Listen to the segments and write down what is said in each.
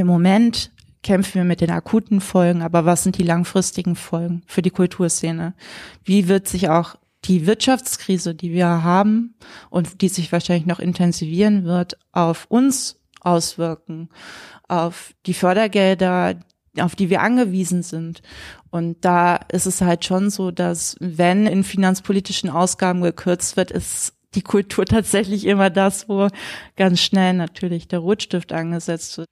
im Moment kämpfen wir mit den akuten Folgen, aber was sind die langfristigen Folgen für die Kulturszene? Wie wird sich auch die Wirtschaftskrise, die wir haben und die sich wahrscheinlich noch intensivieren wird, auf uns auswirken, auf die Fördergelder, auf die wir angewiesen sind. Und da ist es halt schon so, dass wenn in finanzpolitischen Ausgaben gekürzt wird, ist die Kultur tatsächlich immer das, wo ganz schnell natürlich der Rotstift angesetzt wird.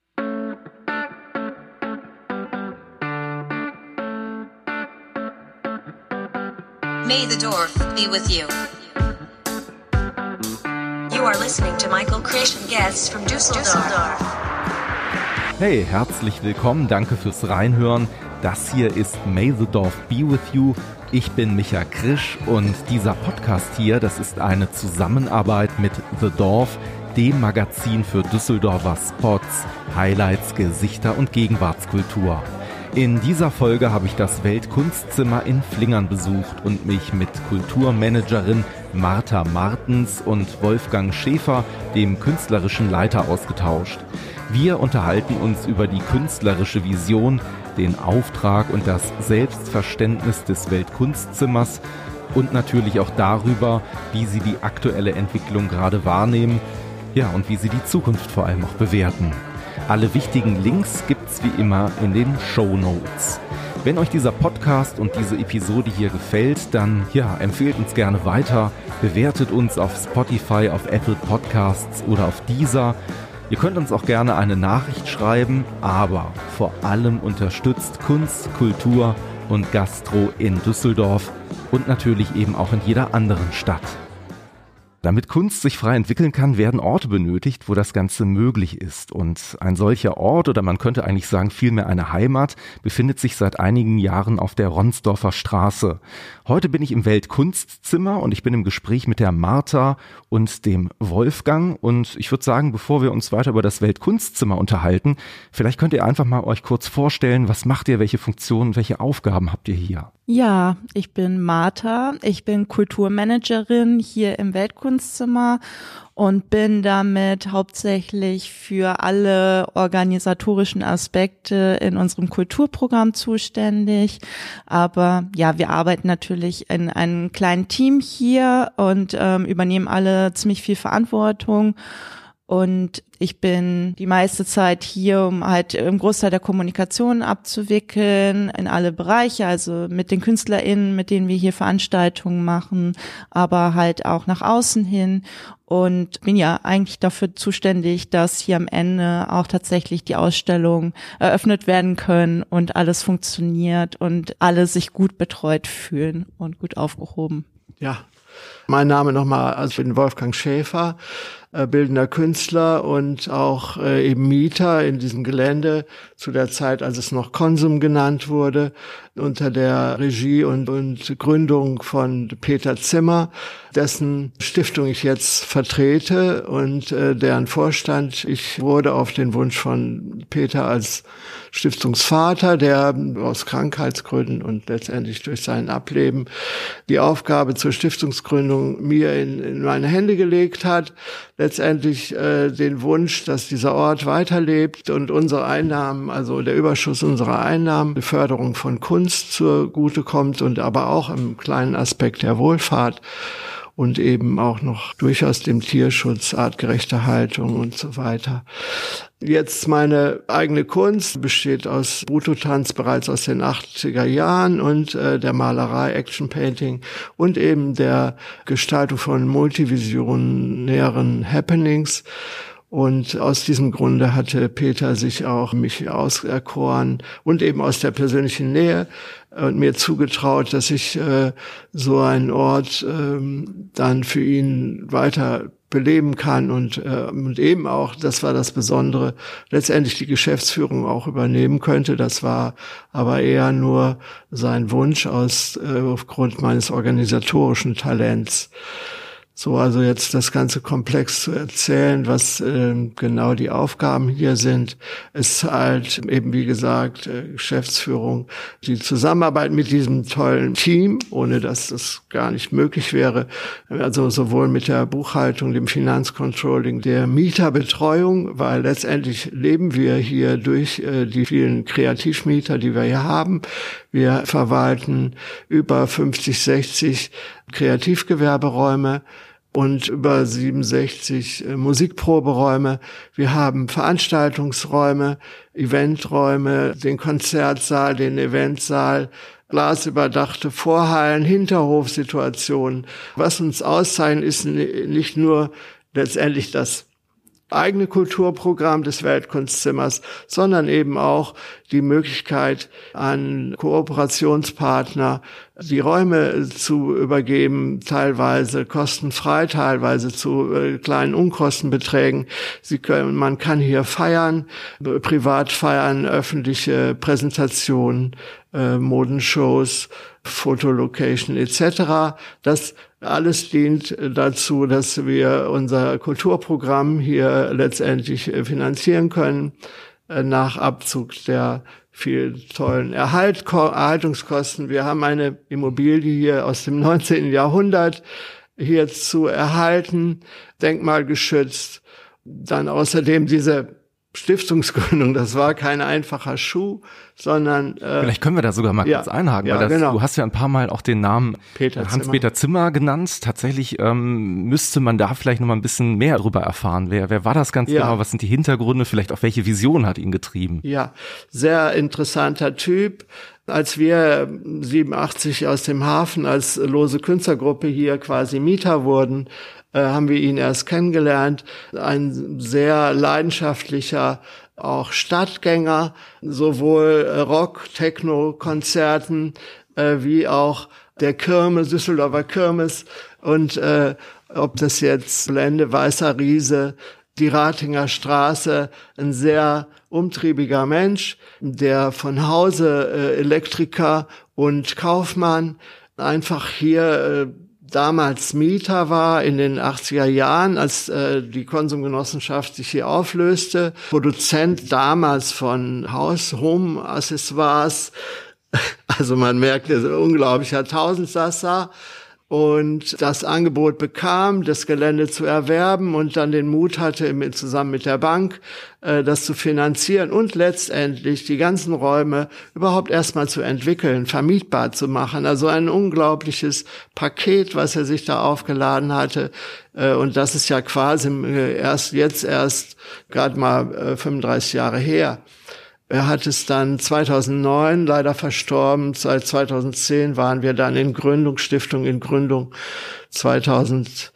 May the Dorf be with you. You are listening to Michael Creation Guests from Düsseldorf. Hey, herzlich willkommen, danke fürs Reinhören. Das hier ist May the Dorf be with you. Ich bin Micha Krisch und dieser Podcast hier, das ist eine Zusammenarbeit mit The Dorf, dem Magazin für Düsseldorfer Spots, Highlights, Gesichter und Gegenwartskultur. In dieser Folge habe ich das Weltkunstzimmer in Flingern besucht und mich mit Kulturmanagerin Martha Martens und Wolfgang Schäfer, dem künstlerischen Leiter, ausgetauscht. Wir unterhalten uns über die künstlerische Vision, den Auftrag und das Selbstverständnis des Weltkunstzimmers und natürlich auch darüber, wie sie die aktuelle Entwicklung gerade wahrnehmen, ja, und wie sie die Zukunft vor allem auch bewerten. Alle wichtigen Links gibt's wie immer in den Show Notes. Wenn euch dieser Podcast und diese Episode hier gefällt, dann ja, empfehlt uns gerne weiter, bewertet uns auf Spotify, auf Apple Podcasts oder auf Deezer. Ihr könnt uns auch gerne eine Nachricht schreiben, aber vor allem unterstützt Kunst, Kultur und Gastro in Düsseldorf und natürlich eben auch in jeder anderen Stadt. Damit Kunst sich frei entwickeln kann, werden Orte benötigt, wo das Ganze möglich ist. Und ein solcher Ort, oder man könnte eigentlich sagen vielmehr eine Heimat, befindet sich seit einigen Jahren auf der Ronsdorfer Straße. Heute bin ich im Weltkunstzimmer und ich bin im Gespräch mit der Martha und dem Wolfgang. Und ich würde sagen, bevor wir uns weiter über das Weltkunstzimmer unterhalten, vielleicht könnt ihr einfach mal euch kurz vorstellen, was macht ihr, welche Funktionen, welche Aufgaben habt ihr hier? Ja, ich bin Martha. Ich bin Kulturmanagerin hier im Weltkunstzimmer und bin damit hauptsächlich für alle organisatorischen Aspekte in unserem Kulturprogramm zuständig. Aber ja, wir arbeiten natürlich in einem kleinen Team hier und ähm, übernehmen alle ziemlich viel Verantwortung. Und ich bin die meiste Zeit hier, um halt im Großteil der Kommunikation abzuwickeln in alle Bereiche, also mit den KünstlerInnen, mit denen wir hier Veranstaltungen machen, aber halt auch nach außen hin. Und bin ja eigentlich dafür zuständig, dass hier am Ende auch tatsächlich die Ausstellungen eröffnet werden können und alles funktioniert und alle sich gut betreut fühlen und gut aufgehoben. Ja, mein Name nochmal, also ich bin Wolfgang Schäfer, äh, bildender Künstler und auch äh, eben Mieter in diesem Gelände zu der Zeit, als es noch Konsum genannt wurde, unter der Regie und, und Gründung von Peter Zimmer, dessen Stiftung ich jetzt vertrete und äh, deren Vorstand. Ich wurde auf den Wunsch von Peter als Stiftungsvater, der aus Krankheitsgründen und letztendlich durch sein Ableben die Aufgabe zur Stiftungsgründung mir in, in meine Hände gelegt hat. Letztendlich äh, den Wunsch, dass dieser Ort weiterlebt und unsere Einnahmen, also der Überschuss unserer Einnahmen, die Förderung von Kunst zugute kommt und aber auch im kleinen Aspekt der Wohlfahrt und eben auch noch durchaus dem Tierschutz, artgerechte Haltung und so weiter. Jetzt meine eigene Kunst besteht aus Brutotanz bereits aus den 80er Jahren und äh, der Malerei, Action Painting und eben der Gestaltung von multivisionären Happenings. Und aus diesem Grunde hatte Peter sich auch mich auserkoren und eben aus der persönlichen Nähe und mir zugetraut, dass ich äh, so einen Ort ähm, dann für ihn weiter beleben kann und, äh, und eben auch, das war das Besondere, letztendlich die Geschäftsführung auch übernehmen könnte. Das war aber eher nur sein Wunsch aus äh, aufgrund meines organisatorischen Talents. So also jetzt das ganze Komplex zu erzählen, was äh, genau die Aufgaben hier sind, ist halt eben wie gesagt äh, Geschäftsführung, die Zusammenarbeit mit diesem tollen Team, ohne dass das gar nicht möglich wäre, also sowohl mit der Buchhaltung, dem Finanzcontrolling, der Mieterbetreuung, weil letztendlich leben wir hier durch äh, die vielen Kreativmieter, die wir hier haben. Wir verwalten über 50, 60 Kreativgewerberäume und über 67 äh, Musikproberäume. Wir haben Veranstaltungsräume, Eventräume, den Konzertsaal, den Eventsaal, glasüberdachte Vorhallen, Hinterhofsituationen. Was uns auszeichnet, ist nicht nur letztendlich das eigene Kulturprogramm des Weltkunstzimmers, sondern eben auch die Möglichkeit an Kooperationspartner die Räume zu übergeben, teilweise kostenfrei, teilweise zu äh, kleinen Unkostenbeträgen. Sie können, man kann hier feiern, privat feiern, öffentliche Präsentationen, äh, Modenshows, Fotolocation etc. Das alles dient dazu, dass wir unser Kulturprogramm hier letztendlich äh, finanzieren können äh, nach Abzug der viel tollen Erhalt, Erhaltungskosten. Wir haben eine Immobilie hier aus dem 19. Jahrhundert hier zu erhalten, denkmalgeschützt. Dann außerdem diese Stiftungsgründung, das war kein einfacher Schuh, sondern äh, vielleicht können wir da sogar mal ja, kurz einhaken, ja, weil das, genau. du hast ja ein paar Mal auch den Namen Hans-Peter Zimmer genannt. Tatsächlich ähm, müsste man da vielleicht noch mal ein bisschen mehr darüber erfahren. Wer, wer war das ganz ja. genau? Was sind die Hintergründe? Vielleicht auch welche Vision hat ihn getrieben? Ja, sehr interessanter Typ. Als wir 87 aus dem Hafen als lose Künstlergruppe hier quasi Mieter wurden, äh, haben wir ihn erst kennengelernt. Ein sehr leidenschaftlicher auch Stadtgänger, sowohl Rock, Techno, Konzerten äh, wie auch der Kirmes, Düsseldorfer Kirmes und äh, ob das jetzt Blende, Weißer Riese, die Ratinger Straße, ein sehr umtriebiger Mensch, der von Hause äh, Elektriker und Kaufmann einfach hier äh, damals Mieter war in den 80er Jahren, als äh, die Konsumgenossenschaft sich hier auflöste, Produzent damals von Haus-Home-Accessoires, also man merkt, er ist ein unglaublicher Tausendsasser und das Angebot bekam, das Gelände zu erwerben und dann den Mut hatte, zusammen mit der Bank äh, das zu finanzieren und letztendlich die ganzen Räume überhaupt erstmal zu entwickeln, vermietbar zu machen. Also ein unglaubliches Paket, was er sich da aufgeladen hatte. Äh, und das ist ja quasi äh, erst jetzt erst gerade mal 35 Jahre her. Er hat es dann 2009 leider verstorben. Seit 2010 waren wir dann in Gründung, Stiftung in Gründung. 2011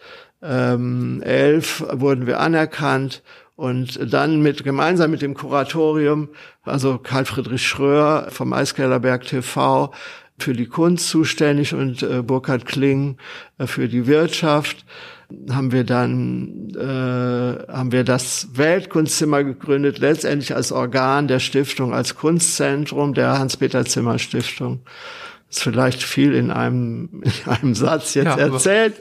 wurden wir anerkannt und dann mit, gemeinsam mit dem Kuratorium, also Karl Friedrich Schröer vom Eiskellerberg TV, für die Kunst zuständig und äh, Burkhard Kling äh, für die Wirtschaft haben wir dann äh, haben wir das Weltkunstzimmer gegründet, letztendlich als Organ der Stiftung, als Kunstzentrum der Hans-Peter Zimmer Stiftung ist vielleicht viel in einem, in einem Satz jetzt ja, erzählt.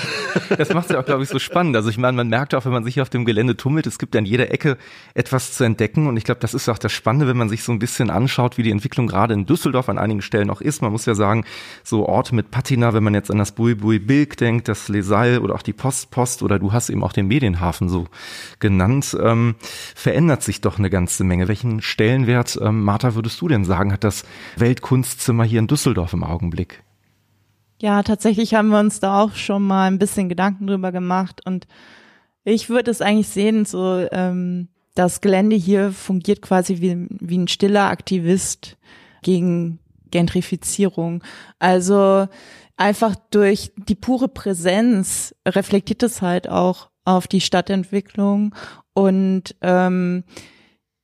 das macht es ja auch, glaube ich, so spannend. Also ich meine, man merkt auch, wenn man sich auf dem Gelände tummelt, es gibt an jeder Ecke etwas zu entdecken. Und ich glaube, das ist auch das Spannende, wenn man sich so ein bisschen anschaut, wie die Entwicklung gerade in Düsseldorf an einigen Stellen auch ist. Man muss ja sagen, so Orte mit Patina, wenn man jetzt an das Bui Bui Bilk denkt, das Lesal oder auch die Post Post oder du hast eben auch den Medienhafen so genannt, ähm, verändert sich doch eine ganze Menge. Welchen Stellenwert, ähm, Martha, würdest du denn sagen, hat das Weltkunstzimmer hier in Düsseldorf Düsseldorf im Augenblick? Ja, tatsächlich haben wir uns da auch schon mal ein bisschen Gedanken drüber gemacht und ich würde es eigentlich sehen, so ähm, das Gelände hier fungiert quasi wie, wie ein stiller Aktivist gegen Gentrifizierung. Also einfach durch die pure Präsenz reflektiert es halt auch auf die Stadtentwicklung und ähm,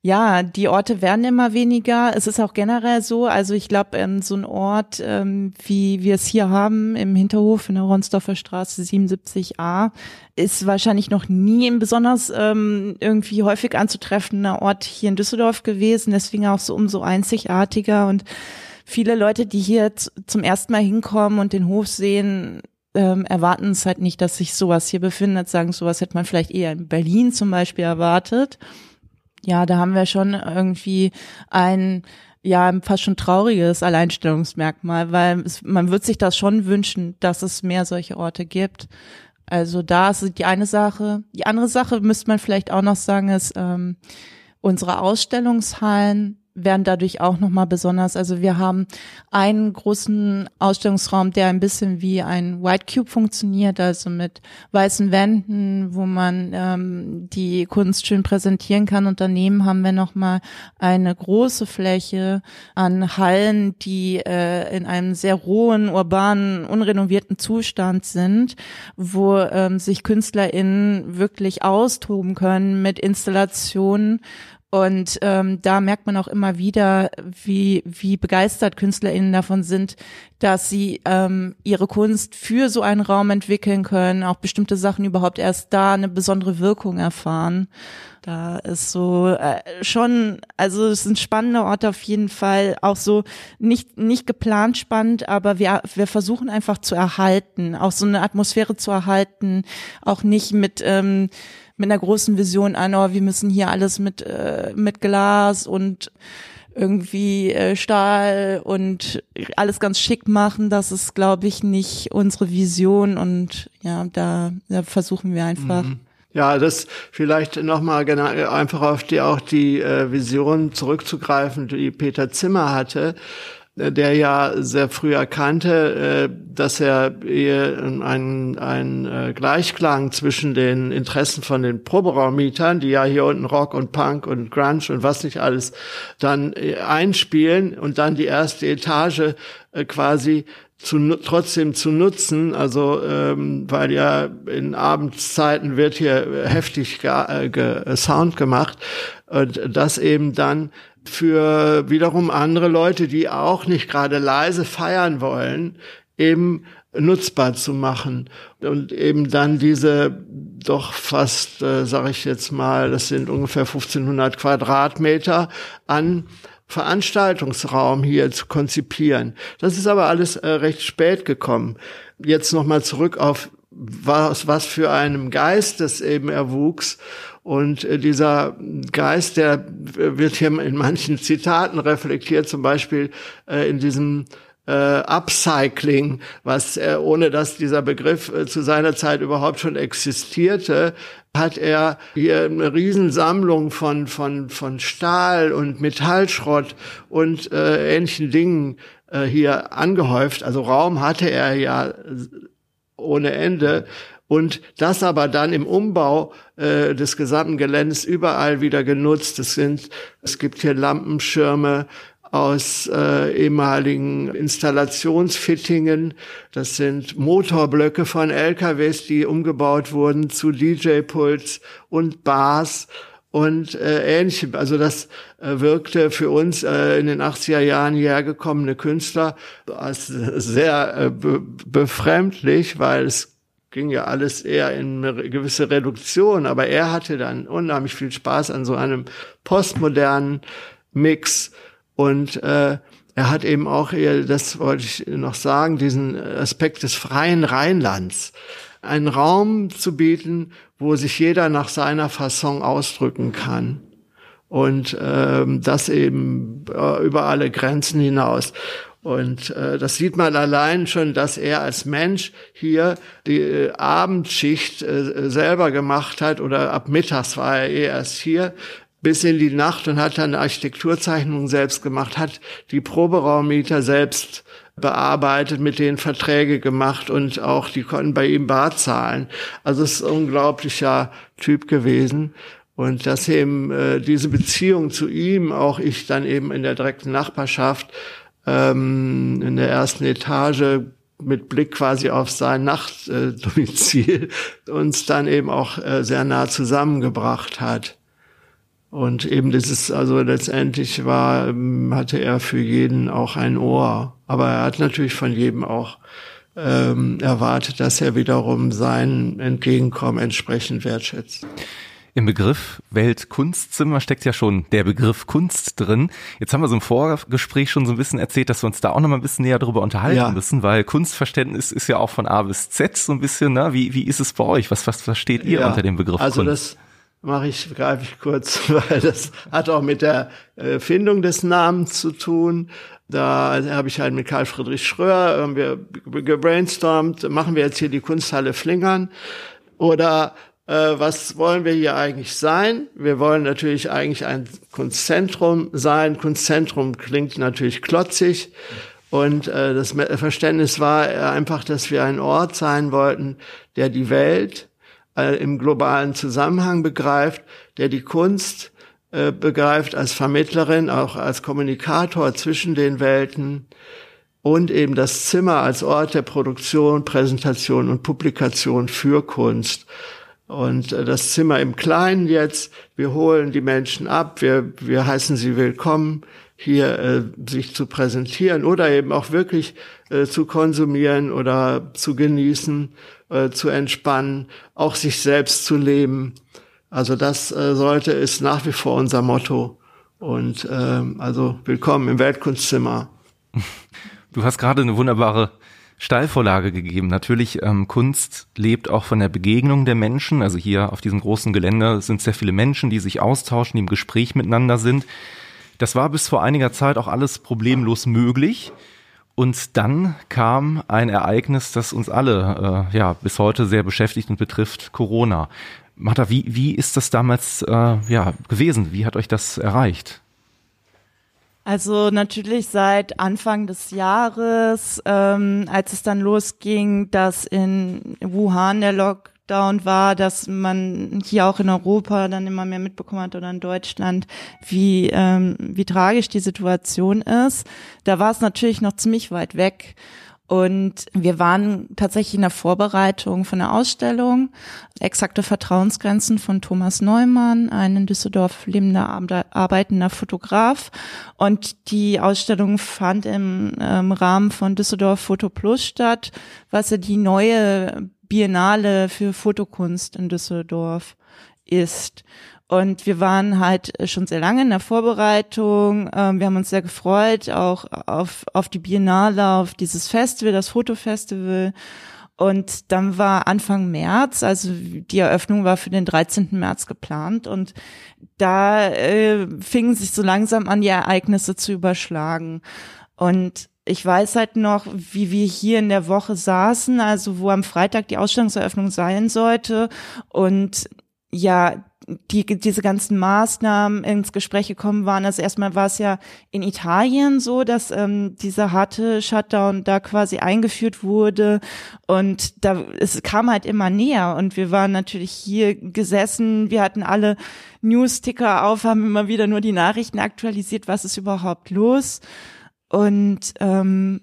ja, die Orte werden immer weniger. Es ist auch generell so. Also ich glaube, ähm, so ein Ort, ähm, wie wir es hier haben im Hinterhof in der Ronsdorfer Straße 77a, ist wahrscheinlich noch nie ein besonders ähm, irgendwie häufig anzutreffender Ort hier in Düsseldorf gewesen. Deswegen auch so umso einzigartiger. Und viele Leute, die hier zum ersten Mal hinkommen und den Hof sehen, ähm, erwarten es halt nicht, dass sich sowas hier befindet, sagen, sowas hätte man vielleicht eher in Berlin zum Beispiel erwartet. Ja, da haben wir schon irgendwie ein ja fast schon trauriges Alleinstellungsmerkmal, weil es, man wird sich das schon wünschen, dass es mehr solche Orte gibt. Also da ist die eine Sache. Die andere Sache müsste man vielleicht auch noch sagen, ist ähm, unsere Ausstellungshallen werden dadurch auch nochmal besonders. Also wir haben einen großen Ausstellungsraum, der ein bisschen wie ein White Cube funktioniert, also mit weißen Wänden, wo man ähm, die Kunst schön präsentieren kann. Und daneben haben wir nochmal eine große Fläche an Hallen, die äh, in einem sehr rohen, urbanen, unrenovierten Zustand sind, wo ähm, sich KünstlerInnen wirklich austoben können mit Installationen und ähm, da merkt man auch immer wieder, wie, wie begeistert KünstlerInnen davon sind, dass sie ähm, ihre Kunst für so einen Raum entwickeln können, auch bestimmte Sachen überhaupt erst da eine besondere Wirkung erfahren. Da ist so äh, schon, also es ist ein spannender Ort auf jeden Fall, auch so nicht nicht geplant spannend, aber wir wir versuchen einfach zu erhalten, auch so eine Atmosphäre zu erhalten, auch nicht mit ähm, mit einer großen Vision an, oh, wir müssen hier alles mit, äh, mit Glas und irgendwie äh, Stahl und alles ganz schick machen. Das ist, glaube ich, nicht unsere Vision und ja, da, da versuchen wir einfach. Mhm. Ja, das vielleicht nochmal genau, einfach auf die auch die äh, Vision zurückzugreifen, die Peter Zimmer hatte der ja sehr früh erkannte, äh, dass er einen, einen äh, Gleichklang zwischen den Interessen von den Proberaummietern, die ja hier unten Rock und Punk und Grunge und was nicht alles dann äh, einspielen und dann die erste Etage quasi zu, trotzdem zu nutzen, also ähm, weil ja in Abendszeiten wird hier heftig ge, ge, Sound gemacht. Und das eben dann für wiederum andere Leute, die auch nicht gerade leise feiern wollen, eben nutzbar zu machen und eben dann diese doch fast, äh, sage ich jetzt mal, das sind ungefähr 1500 Quadratmeter an Veranstaltungsraum hier zu konzipieren. Das ist aber alles äh, recht spät gekommen. Jetzt nochmal zurück auf was, was für einem Geist das eben erwuchs und äh, dieser Geist, der wird hier in manchen Zitaten reflektiert, zum Beispiel äh, in diesem äh, Upcycling, was äh, ohne dass dieser Begriff äh, zu seiner Zeit überhaupt schon existierte, hat er hier eine Riesensammlung von von von Stahl und Metallschrott und äh, ähnlichen Dingen äh, hier angehäuft. Also Raum hatte er ja ohne Ende und das aber dann im Umbau äh, des gesamten Geländes überall wieder genutzt. Es sind, es gibt hier Lampenschirme aus äh, ehemaligen Installationsfittingen. Das sind Motorblöcke von LKWs, die umgebaut wurden zu DJ-Puls und Bars und äh, ähnlichem. Also das äh, wirkte für uns äh, in den 80er Jahren hierher gekommene Künstler als sehr äh, be befremdlich, weil es ging ja alles eher in eine gewisse Reduktion, aber er hatte dann unheimlich viel Spaß an so einem postmodernen Mix und äh, er hat eben auch, das wollte ich noch sagen, diesen Aspekt des freien Rheinlands, einen Raum zu bieten, wo sich jeder nach seiner Fasson ausdrücken kann und ähm, das eben äh, über alle Grenzen hinaus. Und äh, das sieht man allein schon, dass er als Mensch hier die äh, Abendschicht äh, selber gemacht hat oder ab mittags war er eh erst hier bis in die Nacht und hat dann Architekturzeichnungen selbst gemacht, hat die Proberaummieter selbst bearbeitet, mit denen Verträge gemacht und auch die konnten bei ihm Bar zahlen. Also es ist ein unglaublicher Typ gewesen. Und dass eben äh, diese Beziehung zu ihm, auch ich dann eben in der direkten Nachbarschaft, ähm, in der ersten Etage mit Blick quasi auf sein Nachtdomizil äh, uns dann eben auch äh, sehr nah zusammengebracht hat. Und eben dieses, also letztendlich war, ähm, hatte er für jeden auch ein Ohr. Aber er hat natürlich von jedem auch ähm, erwartet, dass er wiederum sein Entgegenkommen entsprechend wertschätzt. Im Begriff Weltkunstzimmer steckt ja schon der Begriff Kunst drin. Jetzt haben wir so im Vorgespräch schon so ein bisschen erzählt, dass wir uns da auch noch mal ein bisschen näher darüber unterhalten ja. müssen, weil Kunstverständnis ist ja auch von A bis Z so ein bisschen. Ne? Wie, wie ist es bei euch? Was, was versteht ihr ja, unter dem Begriff also Kunst? Das mache ich, greife ich kurz, weil das hat auch mit der Findung des Namens zu tun. Da habe ich halt mit Karl Friedrich Schröer haben wir gebrainstormt, machen wir jetzt hier die Kunsthalle Flingern oder äh, was wollen wir hier eigentlich sein? Wir wollen natürlich eigentlich ein Kunstzentrum sein. Kunstzentrum klingt natürlich klotzig. Und äh, das Verständnis war einfach, dass wir ein Ort sein wollten, der die Welt äh, im globalen Zusammenhang begreift, der die Kunst äh, begreift als Vermittlerin, auch als Kommunikator zwischen den Welten und eben das Zimmer als Ort der Produktion, Präsentation und Publikation für Kunst. Und äh, das Zimmer im Kleinen jetzt, wir holen die Menschen ab, wir, wir heißen sie willkommen, hier äh, sich zu präsentieren oder eben auch wirklich äh, zu konsumieren oder zu genießen, äh, zu entspannen, auch sich selbst zu leben. Also das äh, sollte ist nach wie vor unser Motto. Und äh, also willkommen im Weltkunstzimmer. Du hast gerade eine wunderbare Steilvorlage gegeben. Natürlich, ähm, Kunst lebt auch von der Begegnung der Menschen. Also hier auf diesem großen Gelände sind sehr viele Menschen, die sich austauschen, die im Gespräch miteinander sind. Das war bis vor einiger Zeit auch alles problemlos möglich. Und dann kam ein Ereignis, das uns alle äh, ja bis heute sehr beschäftigt und betrifft, Corona. Martha, wie, wie ist das damals äh, ja, gewesen? Wie hat euch das erreicht? Also natürlich seit Anfang des Jahres, ähm, als es dann losging, dass in Wuhan der Lockdown war, dass man hier auch in Europa dann immer mehr mitbekommen hat oder in Deutschland, wie, ähm, wie tragisch die Situation ist. Da war es natürlich noch ziemlich weit weg. Und wir waren tatsächlich in der Vorbereitung von der Ausstellung Exakte Vertrauensgrenzen von Thomas Neumann, ein in Düsseldorf lebender, arbeitender Fotograf. Und die Ausstellung fand im ähm, Rahmen von Düsseldorf Foto Plus statt, was ja die neue Biennale für Fotokunst in Düsseldorf ist. Und wir waren halt schon sehr lange in der Vorbereitung. Ähm, wir haben uns sehr gefreut, auch auf, auf die Biennale, auf dieses Festival, das Fotofestival. Und dann war Anfang März, also die Eröffnung war für den 13. März geplant und da äh, fingen sich so langsam an, die Ereignisse zu überschlagen. Und ich weiß halt noch, wie wir hier in der Woche saßen, also wo am Freitag die Ausstellungseröffnung sein sollte und ja, die, diese ganzen Maßnahmen ins Gespräch gekommen waren. Also erstmal war es ja in Italien so, dass ähm, dieser harte Shutdown da quasi eingeführt wurde. Und da es kam halt immer näher. Und wir waren natürlich hier gesessen, wir hatten alle News-Ticker auf, haben immer wieder nur die Nachrichten aktualisiert, was ist überhaupt los? Und ähm,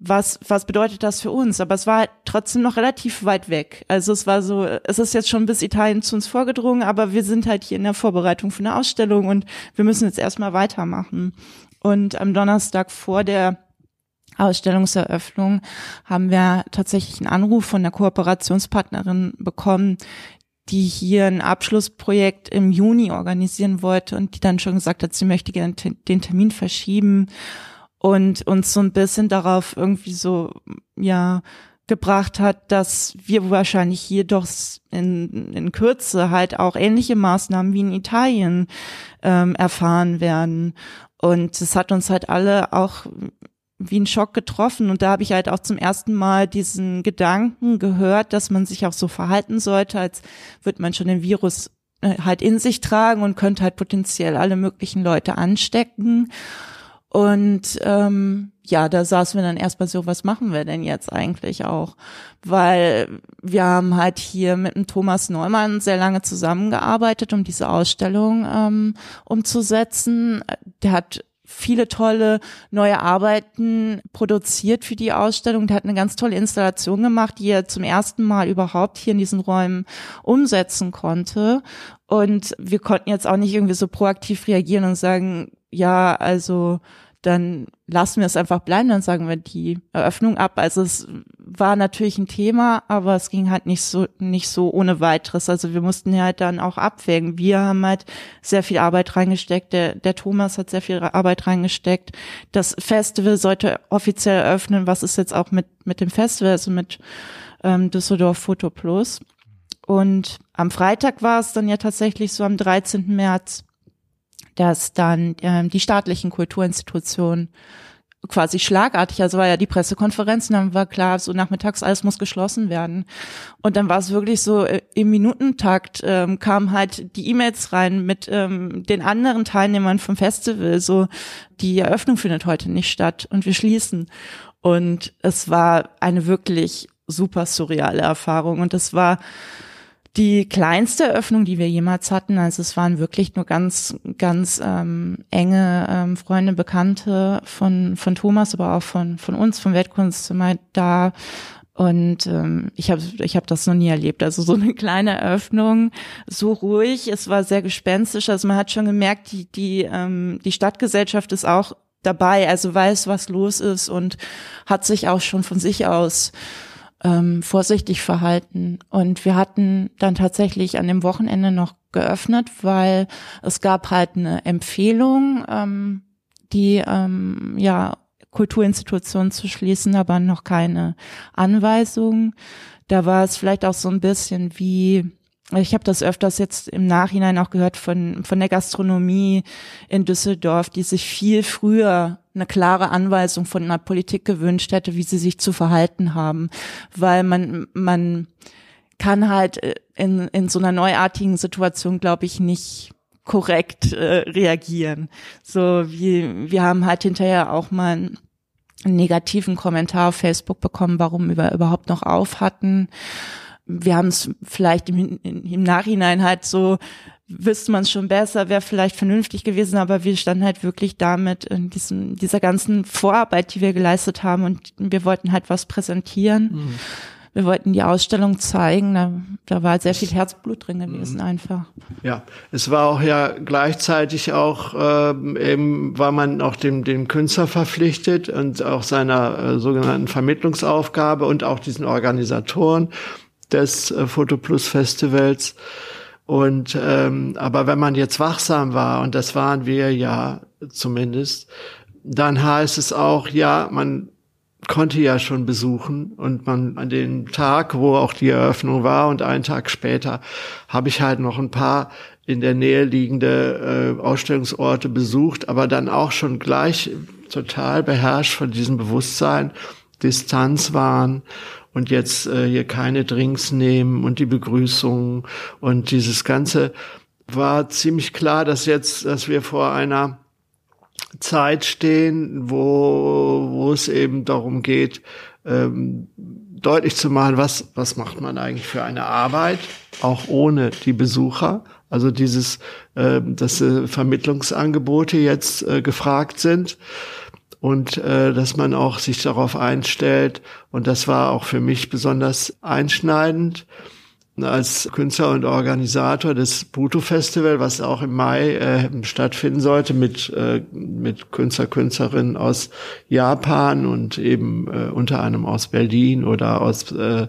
was, was bedeutet das für uns? Aber es war halt trotzdem noch relativ weit weg. Also es war so, es ist jetzt schon bis Italien zu uns vorgedrungen, aber wir sind halt hier in der Vorbereitung für eine Ausstellung und wir müssen jetzt erstmal weitermachen. Und am Donnerstag vor der Ausstellungseröffnung haben wir tatsächlich einen Anruf von der Kooperationspartnerin bekommen, die hier ein Abschlussprojekt im Juni organisieren wollte und die dann schon gesagt hat, sie möchte gerne den Termin verschieben und uns so ein bisschen darauf irgendwie so, ja, gebracht hat, dass wir wahrscheinlich hier doch in, in Kürze halt auch ähnliche Maßnahmen wie in Italien ähm, erfahren werden. Und es hat uns halt alle auch wie ein Schock getroffen. Und da habe ich halt auch zum ersten Mal diesen Gedanken gehört, dass man sich auch so verhalten sollte, als würde man schon den Virus äh, halt in sich tragen und könnte halt potenziell alle möglichen Leute anstecken. Und ähm, ja, da saßen wir dann erstmal so, was machen wir denn jetzt eigentlich auch? Weil wir haben halt hier mit dem Thomas Neumann sehr lange zusammengearbeitet, um diese Ausstellung ähm, umzusetzen. Der hat viele tolle neue Arbeiten produziert für die Ausstellung. Der hat eine ganz tolle Installation gemacht, die er zum ersten Mal überhaupt hier in diesen Räumen umsetzen konnte. Und wir konnten jetzt auch nicht irgendwie so proaktiv reagieren und sagen, ja, also dann lassen wir es einfach bleiben, dann sagen wir die Eröffnung ab. Also es war natürlich ein Thema, aber es ging halt nicht so, nicht so ohne weiteres. Also wir mussten ja halt dann auch abwägen. Wir haben halt sehr viel Arbeit reingesteckt. Der, der Thomas hat sehr viel Arbeit reingesteckt. Das Festival sollte offiziell eröffnen. Was ist jetzt auch mit, mit dem Festival, also mit ähm, Düsseldorf Photo Plus? Und am Freitag war es dann ja tatsächlich so am 13. März dass dann ähm, die staatlichen Kulturinstitutionen quasi schlagartig, also war ja die Pressekonferenz, und dann war klar, so nachmittags alles muss geschlossen werden. Und dann war es wirklich so, äh, im Minutentakt ähm, kamen halt die E-Mails rein mit ähm, den anderen Teilnehmern vom Festival, so die Eröffnung findet heute nicht statt und wir schließen. Und es war eine wirklich super surreale Erfahrung und es war die kleinste Eröffnung, die wir jemals hatten. Also es waren wirklich nur ganz, ganz ähm, enge ähm, Freunde, Bekannte von von Thomas, aber auch von von uns, vom Weltkunstzimmer da. Und ähm, ich habe ich hab das noch nie erlebt. Also so eine kleine Eröffnung, so ruhig. Es war sehr gespenstisch. Also man hat schon gemerkt, die die ähm, die Stadtgesellschaft ist auch dabei, also weiß, was los ist und hat sich auch schon von sich aus ähm, vorsichtig verhalten. Und wir hatten dann tatsächlich an dem Wochenende noch geöffnet, weil es gab halt eine Empfehlung, ähm, die ähm, ja Kulturinstitutionen zu schließen, aber noch keine Anweisung. Da war es vielleicht auch so ein bisschen wie ich habe das öfters jetzt im Nachhinein auch gehört von, von der Gastronomie in Düsseldorf, die sich viel früher eine klare Anweisung von einer Politik gewünscht hätte, wie sie sich zu verhalten haben, weil man, man kann halt äh, in, in so einer neuartigen Situation, glaube ich, nicht korrekt äh, reagieren. So wie wir haben halt hinterher auch mal einen negativen Kommentar auf Facebook bekommen, warum wir überhaupt noch auf hatten wir haben es vielleicht im, im Nachhinein halt so, wüsste man es schon besser, wäre vielleicht vernünftig gewesen, aber wir standen halt wirklich damit in diesem, dieser ganzen Vorarbeit, die wir geleistet haben und wir wollten halt was präsentieren. Mhm. Wir wollten die Ausstellung zeigen, da, da war sehr viel Herzblut drin gewesen mhm. einfach. Ja, es war auch ja gleichzeitig auch ähm, eben war man auch dem dem Künstler verpflichtet und auch seiner äh, sogenannten Vermittlungsaufgabe und auch diesen Organisatoren des äh, Photo Plus Festivals. Und ähm, aber wenn man jetzt wachsam war, und das waren wir ja zumindest, dann heißt es auch, ja, man konnte ja schon besuchen und man an dem Tag, wo auch die Eröffnung war und einen Tag später, habe ich halt noch ein paar in der Nähe liegende äh, Ausstellungsorte besucht, aber dann auch schon gleich total beherrscht von diesem Bewusstsein, Distanz waren und jetzt äh, hier keine Drinks nehmen und die Begrüßung und dieses Ganze war ziemlich klar, dass jetzt, dass wir vor einer Zeit stehen, wo, wo es eben darum geht, ähm, deutlich zu machen, was, was macht man eigentlich für eine Arbeit, auch ohne die Besucher. Also dieses, äh, dass äh, Vermittlungsangebote jetzt äh, gefragt sind und äh, dass man auch sich darauf einstellt. Und das war auch für mich besonders einschneidend als Künstler und Organisator des Buto Festival, was auch im Mai äh, stattfinden sollte mit äh, mit Künstler Künstlerinnen aus Japan und eben äh, unter anderem aus Berlin oder aus äh,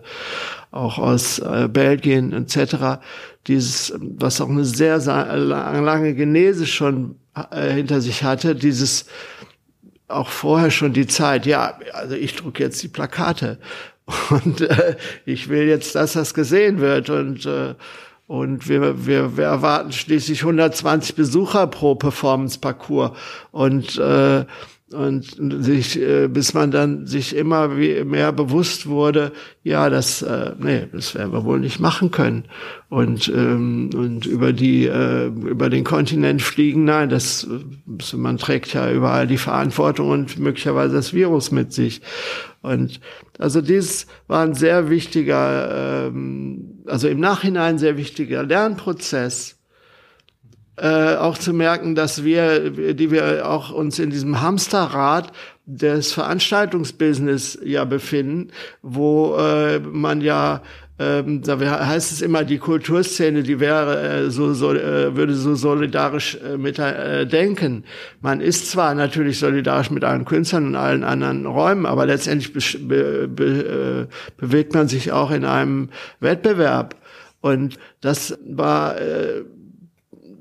auch aus äh, Belgien etc. Dieses, was auch eine sehr, lange Genese schon äh, hinter sich hatte, dieses auch vorher schon die Zeit, ja, also ich drucke jetzt die Plakate. Und äh, ich will jetzt, dass das gesehen wird. Und äh, und wir, wir, wir erwarten schließlich 120 Besucher pro Performance-Parcours. Und äh, und sich, äh, bis man dann sich immer wie mehr bewusst wurde, ja, das, äh, nee, das werden wir wohl nicht machen können. Und ähm, und über die äh, über den Kontinent fliegen, nein, das man trägt ja überall die Verantwortung und möglicherweise das Virus mit sich. Und also dies war ein sehr wichtiger, ähm, also im Nachhinein sehr wichtiger Lernprozess äh, auch zu merken, dass wir, die wir auch uns in diesem Hamsterrad des Veranstaltungsbusiness ja befinden, wo äh, man ja ähm, da heißt es immer, die Kulturszene, die wäre äh, so, so äh, würde so solidarisch mit denken. Man ist zwar natürlich solidarisch mit allen Künstlern und allen anderen Räumen, aber letztendlich be be äh, bewegt man sich auch in einem Wettbewerb. Und das war äh,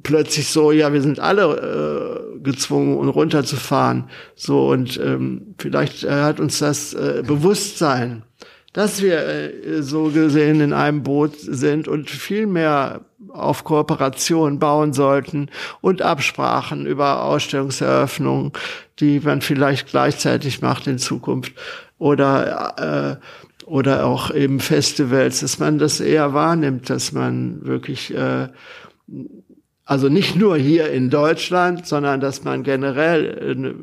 plötzlich so, ja, wir sind alle äh, gezwungen, und runterzufahren. So und ähm, vielleicht äh, hat uns das äh, Bewusstsein dass wir äh, so gesehen in einem Boot sind und viel mehr auf Kooperation bauen sollten und Absprachen über Ausstellungseröffnungen, die man vielleicht gleichzeitig macht in Zukunft oder äh, oder auch eben Festivals, dass man das eher wahrnimmt, dass man wirklich äh, also nicht nur hier in Deutschland, sondern dass man generell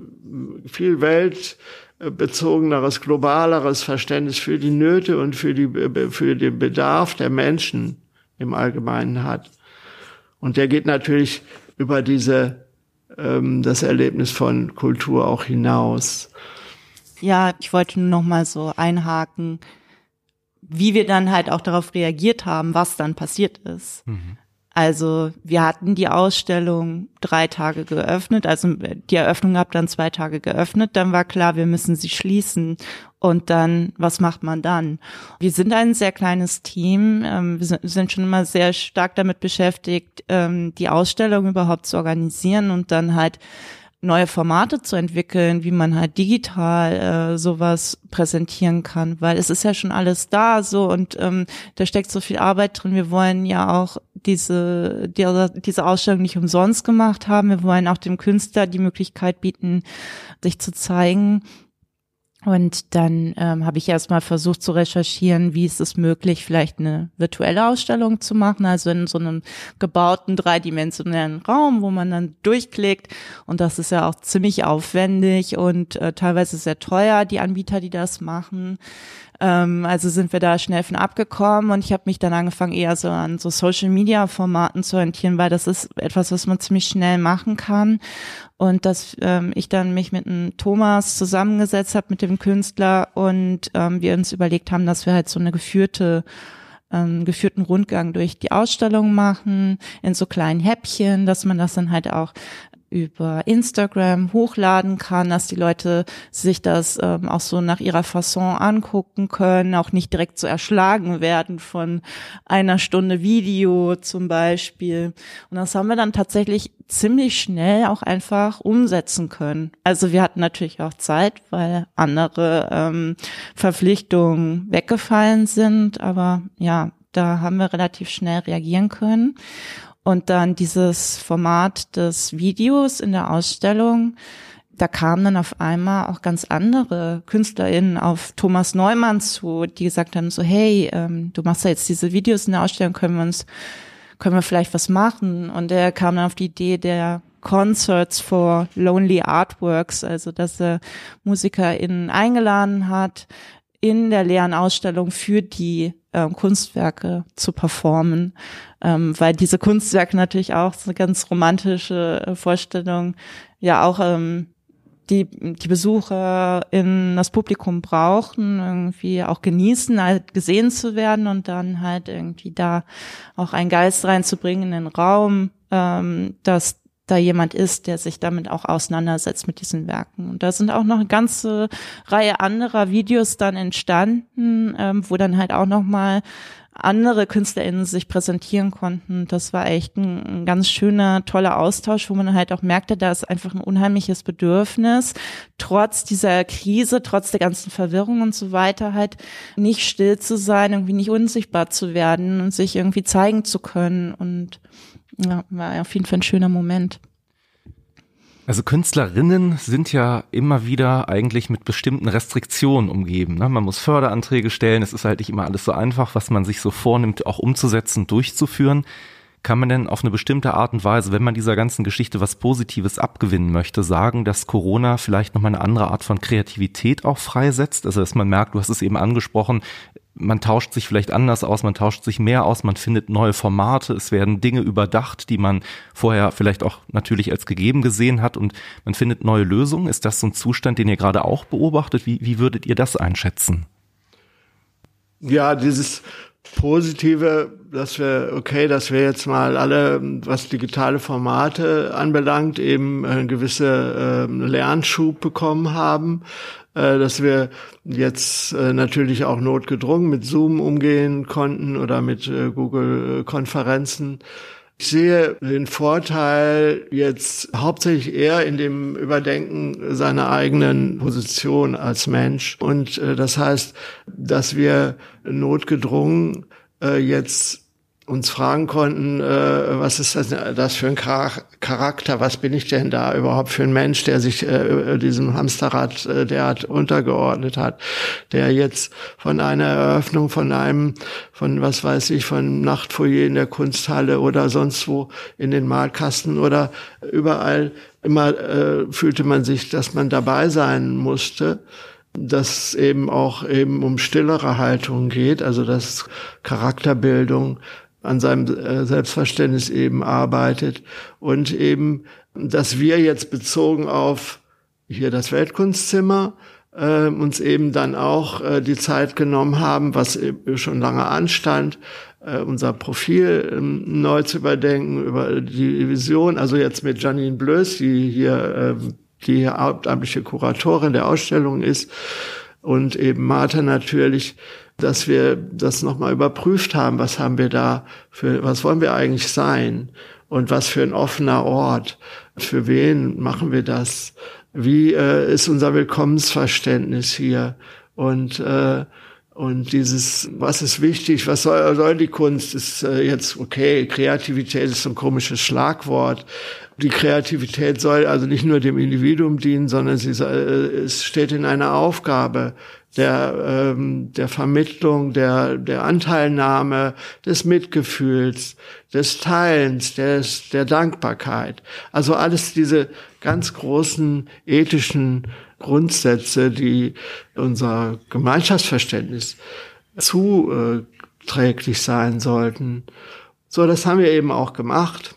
viel Welt bezogeneres, globaleres Verständnis für die Nöte und für, die, für den Bedarf der Menschen im Allgemeinen hat. Und der geht natürlich über diese, ähm, das Erlebnis von Kultur auch hinaus. Ja, ich wollte nur noch mal so einhaken, wie wir dann halt auch darauf reagiert haben, was dann passiert ist. Mhm. Also wir hatten die Ausstellung drei Tage geöffnet, also die Eröffnung gab dann zwei Tage geöffnet, dann war klar, wir müssen sie schließen. Und dann, was macht man dann? Wir sind ein sehr kleines Team, ähm, wir sind schon immer sehr stark damit beschäftigt, ähm, die Ausstellung überhaupt zu organisieren und dann halt neue Formate zu entwickeln, wie man halt digital äh, sowas präsentieren kann, weil es ist ja schon alles da so und ähm, da steckt so viel Arbeit drin. Wir wollen ja auch diese, die, diese Ausstellung nicht umsonst gemacht haben. Wir wollen auch dem Künstler die Möglichkeit bieten, sich zu zeigen. Und dann ähm, habe ich erstmal versucht zu recherchieren, wie ist es möglich, vielleicht eine virtuelle Ausstellung zu machen, also in so einem gebauten dreidimensionellen Raum, wo man dann durchklickt. Und das ist ja auch ziemlich aufwendig und äh, teilweise sehr teuer, die Anbieter, die das machen. Ähm, also sind wir da schnell von abgekommen und ich habe mich dann angefangen, eher so an so Social-Media-Formaten zu orientieren, weil das ist etwas, was man ziemlich schnell machen kann. Und dass ähm, ich dann mich mit einem Thomas zusammengesetzt habe, mit dem Künstler, und ähm, wir uns überlegt haben, dass wir halt so eine geführte ähm, geführten Rundgang durch die Ausstellung machen, in so kleinen Häppchen, dass man das dann halt auch über Instagram hochladen kann, dass die Leute sich das ähm, auch so nach ihrer Fasson angucken können, auch nicht direkt so erschlagen werden von einer Stunde Video zum Beispiel. Und das haben wir dann tatsächlich ziemlich schnell auch einfach umsetzen können. Also wir hatten natürlich auch Zeit, weil andere ähm, Verpflichtungen weggefallen sind, aber ja, da haben wir relativ schnell reagieren können. Und dann dieses Format des Videos in der Ausstellung, da kamen dann auf einmal auch ganz andere KünstlerInnen auf Thomas Neumann zu, die gesagt haben so, hey, ähm, du machst ja jetzt diese Videos in der Ausstellung, können wir uns, können wir vielleicht was machen? Und er kam dann auf die Idee der Concerts for Lonely Artworks, also dass er MusikerInnen eingeladen hat, in der leeren Ausstellung für die äh, Kunstwerke zu performen, ähm, weil diese Kunstwerke natürlich auch so eine ganz romantische äh, Vorstellung ja auch ähm, die, die Besucher in das Publikum brauchen, irgendwie auch genießen, halt gesehen zu werden und dann halt irgendwie da auch einen Geist reinzubringen in den Raum, ähm, dass da jemand ist, der sich damit auch auseinandersetzt mit diesen Werken. Und da sind auch noch eine ganze Reihe anderer Videos dann entstanden, ähm, wo dann halt auch noch mal andere KünstlerInnen sich präsentieren konnten. Das war echt ein, ein, ganz schöner, toller Austausch, wo man halt auch merkte, da ist einfach ein unheimliches Bedürfnis, trotz dieser Krise, trotz der ganzen Verwirrung und so weiter, halt nicht still zu sein, irgendwie nicht unsichtbar zu werden und sich irgendwie zeigen zu können. Und ja, war auf jeden Fall ein schöner Moment. Also Künstlerinnen sind ja immer wieder eigentlich mit bestimmten Restriktionen umgeben. Ne? Man muss Förderanträge stellen, es ist halt nicht immer alles so einfach, was man sich so vornimmt, auch umzusetzen, durchzuführen. Kann man denn auf eine bestimmte Art und Weise, wenn man dieser ganzen Geschichte was Positives abgewinnen möchte, sagen, dass Corona vielleicht nochmal eine andere Art von Kreativität auch freisetzt? Also dass man merkt, du hast es eben angesprochen, man tauscht sich vielleicht anders aus, man tauscht sich mehr aus, man findet neue Formate, es werden Dinge überdacht, die man vorher vielleicht auch natürlich als gegeben gesehen hat und man findet neue Lösungen. Ist das so ein Zustand, den ihr gerade auch beobachtet? Wie, wie würdet ihr das einschätzen? Ja, dieses Positive, dass wir, okay, dass wir jetzt mal alle, was digitale Formate anbelangt, eben einen gewisse äh, Lernschub bekommen haben, äh, dass wir jetzt äh, natürlich auch notgedrungen mit Zoom umgehen konnten oder mit äh, Google-Konferenzen. Ich sehe den Vorteil jetzt hauptsächlich eher in dem Überdenken seiner eigenen Position als Mensch. Und das heißt, dass wir notgedrungen jetzt uns fragen konnten, äh, was ist das, das für ein Charakter, was bin ich denn da überhaupt für ein Mensch, der sich äh, diesem Hamsterrad äh, derart untergeordnet hat, der jetzt von einer Eröffnung, von einem, von was weiß ich, von Nachtfoyer in der Kunsthalle oder sonst wo in den Malkasten oder überall immer äh, fühlte man sich, dass man dabei sein musste dass eben auch eben um stillere Haltung geht, also dass Charakterbildung an seinem äh, Selbstverständnis eben arbeitet. Und eben, dass wir jetzt bezogen auf hier das Weltkunstzimmer äh, uns eben dann auch äh, die Zeit genommen haben, was schon lange anstand, äh, unser Profil ähm, neu zu überdenken, über die Vision, also jetzt mit Janine Blöß, die hier äh, die hauptamtliche Kuratorin der Ausstellung ist. Und eben Martha natürlich dass wir das nochmal überprüft haben, was haben wir da für, was wollen wir eigentlich sein? Und was für ein offener Ort, für wen machen wir das, wie äh, ist unser Willkommensverständnis hier? Und äh, und dieses, was ist wichtig, was soll, soll die Kunst, ist äh, jetzt okay, Kreativität ist so ein komisches Schlagwort. Die Kreativität soll also nicht nur dem Individuum dienen, sondern sie soll, äh, es steht in einer Aufgabe der, ähm, der Vermittlung, der, der Anteilnahme, des Mitgefühls, des Teilens, des, der Dankbarkeit. Also alles diese ganz großen ethischen Grundsätze, die unser Gemeinschaftsverständnis zuträglich sein sollten. So, das haben wir eben auch gemacht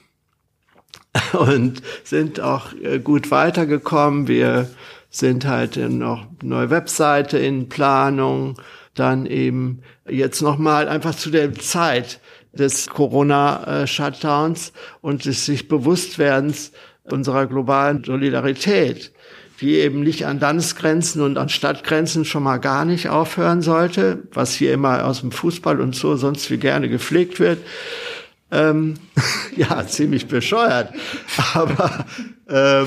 und sind auch äh, gut weitergekommen. Wir sind halt noch neue Webseite in Planung, dann eben jetzt nochmal einfach zu der Zeit des Corona-Shutdowns und des sich Bewusstwerdens unserer globalen Solidarität, die eben nicht an Landesgrenzen und an Stadtgrenzen schon mal gar nicht aufhören sollte, was hier immer aus dem Fußball und so sonst wie gerne gepflegt wird. Ähm, ja, ziemlich bescheuert. Aber ähm,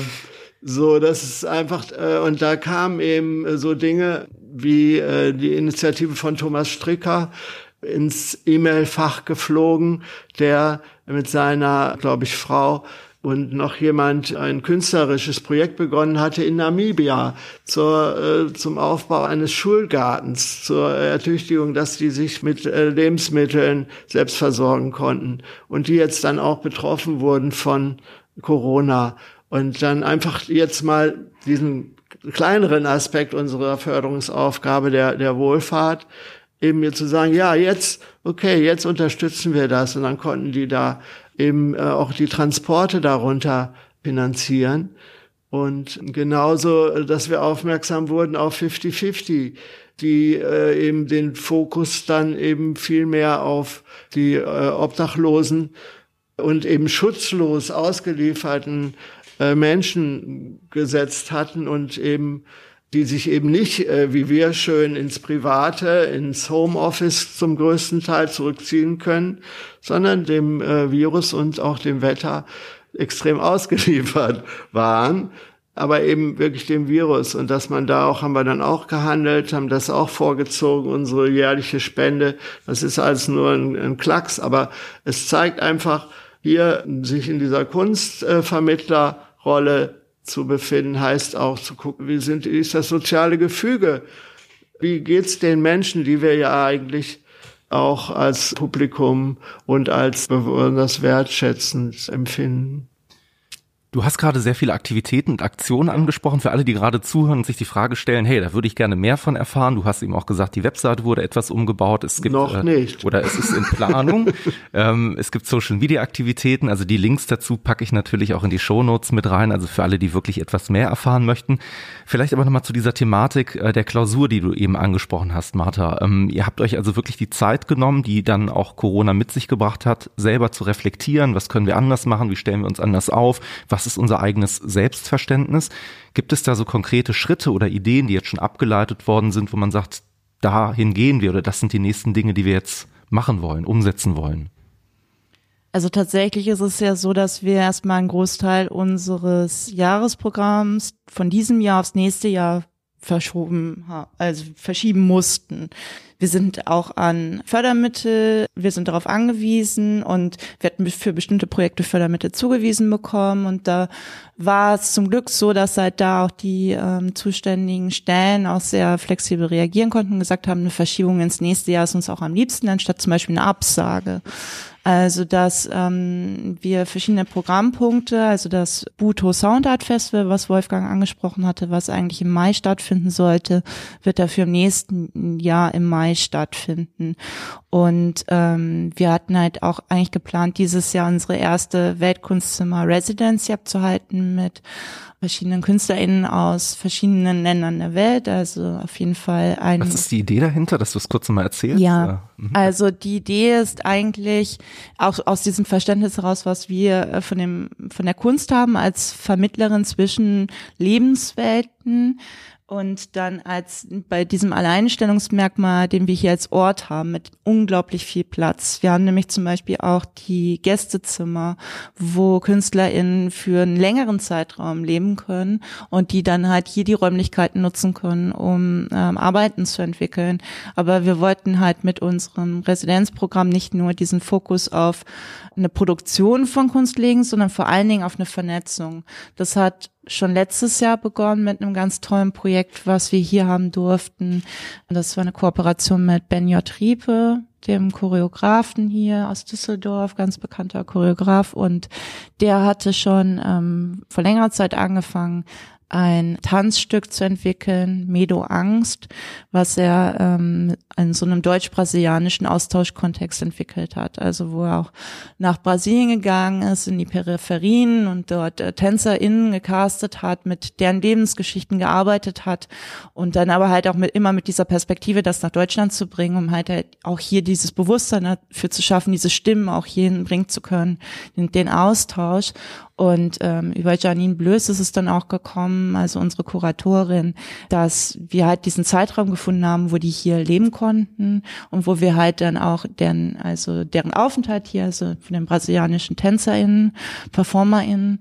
so, das ist einfach, äh, und da kamen eben äh, so Dinge wie äh, die Initiative von Thomas Stricker ins E-Mail-Fach geflogen, der mit seiner, glaube ich, Frau und noch jemand ein künstlerisches Projekt begonnen hatte in Namibia zur, äh, zum Aufbau eines Schulgartens, zur Ertüchtigung, dass die sich mit äh, Lebensmitteln selbst versorgen konnten und die jetzt dann auch betroffen wurden von Corona. Und dann einfach jetzt mal diesen kleineren Aspekt unserer Förderungsaufgabe der, der Wohlfahrt eben mir zu sagen, ja, jetzt, okay, jetzt unterstützen wir das. Und dann konnten die da eben äh, auch die Transporte darunter finanzieren. Und genauso, dass wir aufmerksam wurden auf 50-50, die äh, eben den Fokus dann eben viel mehr auf die äh, Obdachlosen und eben schutzlos ausgelieferten äh, Menschen gesetzt hatten und eben die sich eben nicht äh, wie wir schön ins Private, ins Homeoffice zum größten Teil zurückziehen können, sondern dem äh, Virus und auch dem Wetter extrem ausgeliefert waren, aber eben wirklich dem Virus. Und dass man da auch, haben wir dann auch gehandelt, haben das auch vorgezogen, unsere jährliche Spende. Das ist alles nur ein, ein Klacks, aber es zeigt einfach, hier sich in dieser Kunstvermittler Rolle zu befinden, heißt auch zu gucken, wie sind, wie ist das soziale Gefüge? Wie geht's den Menschen, die wir ja eigentlich auch als Publikum und als besonders wertschätzend empfinden? Du hast gerade sehr viele Aktivitäten und Aktionen angesprochen. Für alle, die gerade zuhören und sich die Frage stellen, hey, da würde ich gerne mehr von erfahren. Du hast eben auch gesagt, die Webseite wurde etwas umgebaut. Es gibt noch nicht. Äh, oder es ist in Planung. ähm, es gibt Social Media Aktivitäten. Also die Links dazu packe ich natürlich auch in die Show Notes mit rein. Also für alle, die wirklich etwas mehr erfahren möchten. Vielleicht aber nochmal zu dieser Thematik äh, der Klausur, die du eben angesprochen hast, Martha. Ähm, ihr habt euch also wirklich die Zeit genommen, die dann auch Corona mit sich gebracht hat, selber zu reflektieren. Was können wir anders machen? Wie stellen wir uns anders auf? Was was ist unser eigenes Selbstverständnis? Gibt es da so konkrete Schritte oder Ideen, die jetzt schon abgeleitet worden sind, wo man sagt, dahin gehen wir oder das sind die nächsten Dinge, die wir jetzt machen wollen, umsetzen wollen? Also tatsächlich ist es ja so, dass wir erstmal einen Großteil unseres Jahresprogramms von diesem Jahr aufs nächste Jahr verschoben, also verschieben mussten. Wir sind auch an Fördermittel, wir sind darauf angewiesen und wir hatten für bestimmte Projekte Fördermittel zugewiesen bekommen und da war es zum Glück so, dass seit da auch die ähm, zuständigen Stellen auch sehr flexibel reagieren konnten und gesagt haben, eine Verschiebung ins nächste Jahr ist uns auch am liebsten, anstatt zum Beispiel eine Absage. Also dass ähm, wir verschiedene Programmpunkte, also das Buto Sound Art Festival, was Wolfgang angesprochen hatte, was eigentlich im Mai stattfinden sollte, wird dafür im nächsten Jahr im Mai stattfinden. Und ähm, wir hatten halt auch eigentlich geplant, dieses Jahr unsere erste Weltkunstzimmer Residency abzuhalten mit verschiedenen KünstlerInnen aus verschiedenen Ländern der Welt. Also auf jeden Fall ein. Was ist die Idee dahinter, dass du es kurz mal erzählst? Ja, mhm. also die Idee ist eigentlich auch aus diesem Verständnis heraus, was wir äh, von dem von der Kunst haben als Vermittlerin zwischen Lebenswelten und dann als bei diesem Alleinstellungsmerkmal, den wir hier als Ort haben, mit unglaublich viel Platz. Wir haben nämlich zum Beispiel auch die Gästezimmer, wo KünstlerInnen für einen längeren Zeitraum leben können und die dann halt hier die Räumlichkeiten nutzen können, um ähm, Arbeiten zu entwickeln. Aber wir wollten halt mit unserem Residenzprogramm nicht nur diesen Fokus auf eine Produktion von Kunst legen, sondern vor allen Dingen auf eine Vernetzung. Das hat schon letztes Jahr begonnen mit einem ganz tollen Projekt, was wir hier haben durften. Das war eine Kooperation mit Ben J. Riepe, dem Choreografen hier aus Düsseldorf, ganz bekannter Choreograf. Und der hatte schon ähm, vor längerer Zeit angefangen, ein Tanzstück zu entwickeln, Medo Angst, was er ähm, in so einem deutsch-brasilianischen Austauschkontext entwickelt hat. Also wo er auch nach Brasilien gegangen ist, in die Peripherien und dort äh, TänzerInnen gecastet hat, mit deren Lebensgeschichten gearbeitet hat und dann aber halt auch mit immer mit dieser Perspektive, das nach Deutschland zu bringen, um halt, halt auch hier dieses Bewusstsein dafür zu schaffen, diese Stimmen auch hierhin bringen zu können, den, den Austausch. Und ähm, über Janine Blöß ist es dann auch gekommen, also unsere Kuratorin, dass wir halt diesen Zeitraum gefunden haben, wo die hier leben konnten und wo wir halt dann auch deren, also deren Aufenthalt hier, also von den brasilianischen TänzerInnen, PerformerInnen,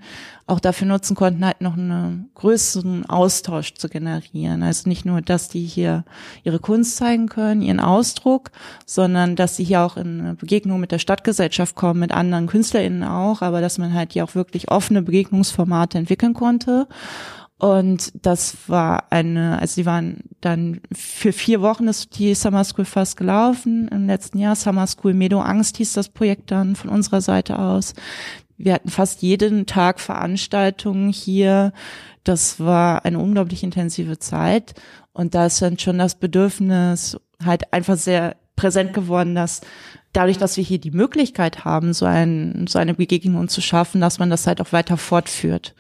auch dafür nutzen konnten, halt noch einen größeren Austausch zu generieren. Also nicht nur, dass die hier ihre Kunst zeigen können, ihren Ausdruck, sondern dass sie hier auch in Begegnung mit der Stadtgesellschaft kommen, mit anderen KünstlerInnen auch, aber dass man halt hier auch wirklich offene Begegnungsformate entwickeln konnte. Und das war eine, also die waren dann für vier Wochen ist die Summer School fast gelaufen. Im letzten Jahr Summer School Medo Angst hieß das Projekt dann von unserer Seite aus. Wir hatten fast jeden Tag Veranstaltungen hier. Das war eine unglaublich intensive Zeit. Und da ist dann schon das Bedürfnis halt einfach sehr präsent geworden, dass dadurch, dass wir hier die Möglichkeit haben, so, ein, so eine Begegnung zu schaffen, dass man das halt auch weiter fortführt.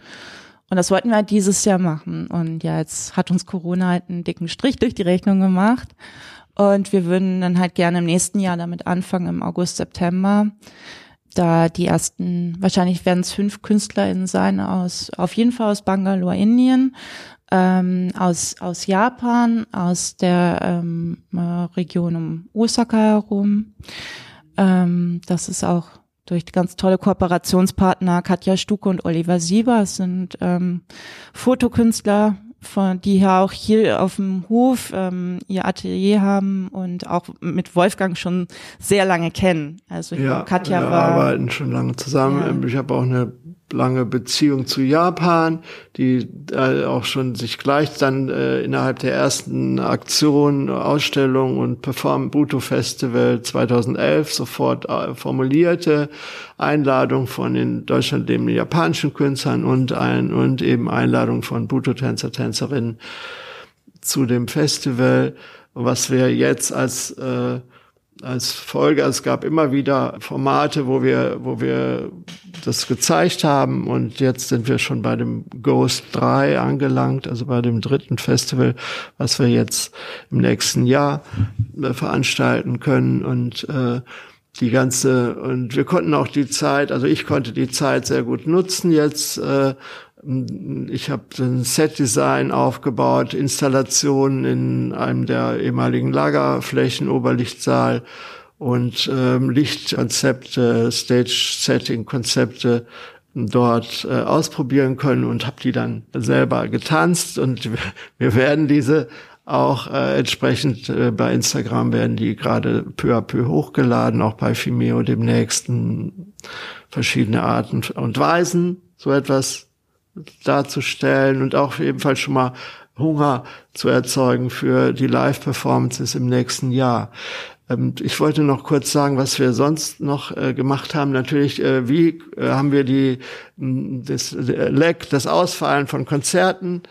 Und das wollten wir halt dieses Jahr machen. Und ja, jetzt hat uns Corona halt einen dicken Strich durch die Rechnung gemacht. Und wir würden dann halt gerne im nächsten Jahr damit anfangen, im August, September da die ersten, wahrscheinlich werden es fünf KünstlerInnen sein aus, auf jeden Fall aus Bangalore, Indien, ähm, aus, aus Japan, aus der ähm, Region um Osaka herum. Ähm, das ist auch durch ganz tolle Kooperationspartner Katja Stuke und Oliver Sieber. Es sind ähm, Fotokünstler, von, die ja auch hier auf dem Hof ähm, ihr Atelier haben und auch mit Wolfgang schon sehr lange kennen. Also ja, Katja wir war arbeiten schon lange zusammen. Ja. Ich habe auch eine lange Beziehung zu Japan, die äh, auch schon sich gleich dann äh, innerhalb der ersten Aktion, Ausstellung und Perform Buto Festival 2011 sofort äh, formulierte Einladung von in Deutschland lebenden japanischen Künstlern und ein und eben Einladung von Buto Tänzer Tänzerinnen zu dem Festival, was wir jetzt als äh, als Folge, es gab immer wieder Formate, wo wir, wo wir das gezeigt haben und jetzt sind wir schon bei dem Ghost 3 angelangt, also bei dem dritten Festival, was wir jetzt im nächsten Jahr äh, veranstalten können und äh, die ganze und wir konnten auch die Zeit, also ich konnte die Zeit sehr gut nutzen jetzt. Äh, ich habe ein Set-Design aufgebaut, Installationen in einem der ehemaligen Lagerflächen, Oberlichtsaal und ähm, Lichtkonzepte, Stage-Setting-Konzepte dort äh, ausprobieren können und habe die dann selber getanzt und wir werden diese auch äh, entsprechend äh, bei Instagram werden die gerade peu à peu hochgeladen, auch bei Vimeo demnächst verschiedene Arten und Weisen so etwas darzustellen und auch ebenfalls schon mal Hunger zu erzeugen für die Live-Performances im nächsten Jahr. Ähm, ich wollte noch kurz sagen, was wir sonst noch äh, gemacht haben. Natürlich, äh, wie äh, haben wir die, das Leck, das Ausfallen von Konzerten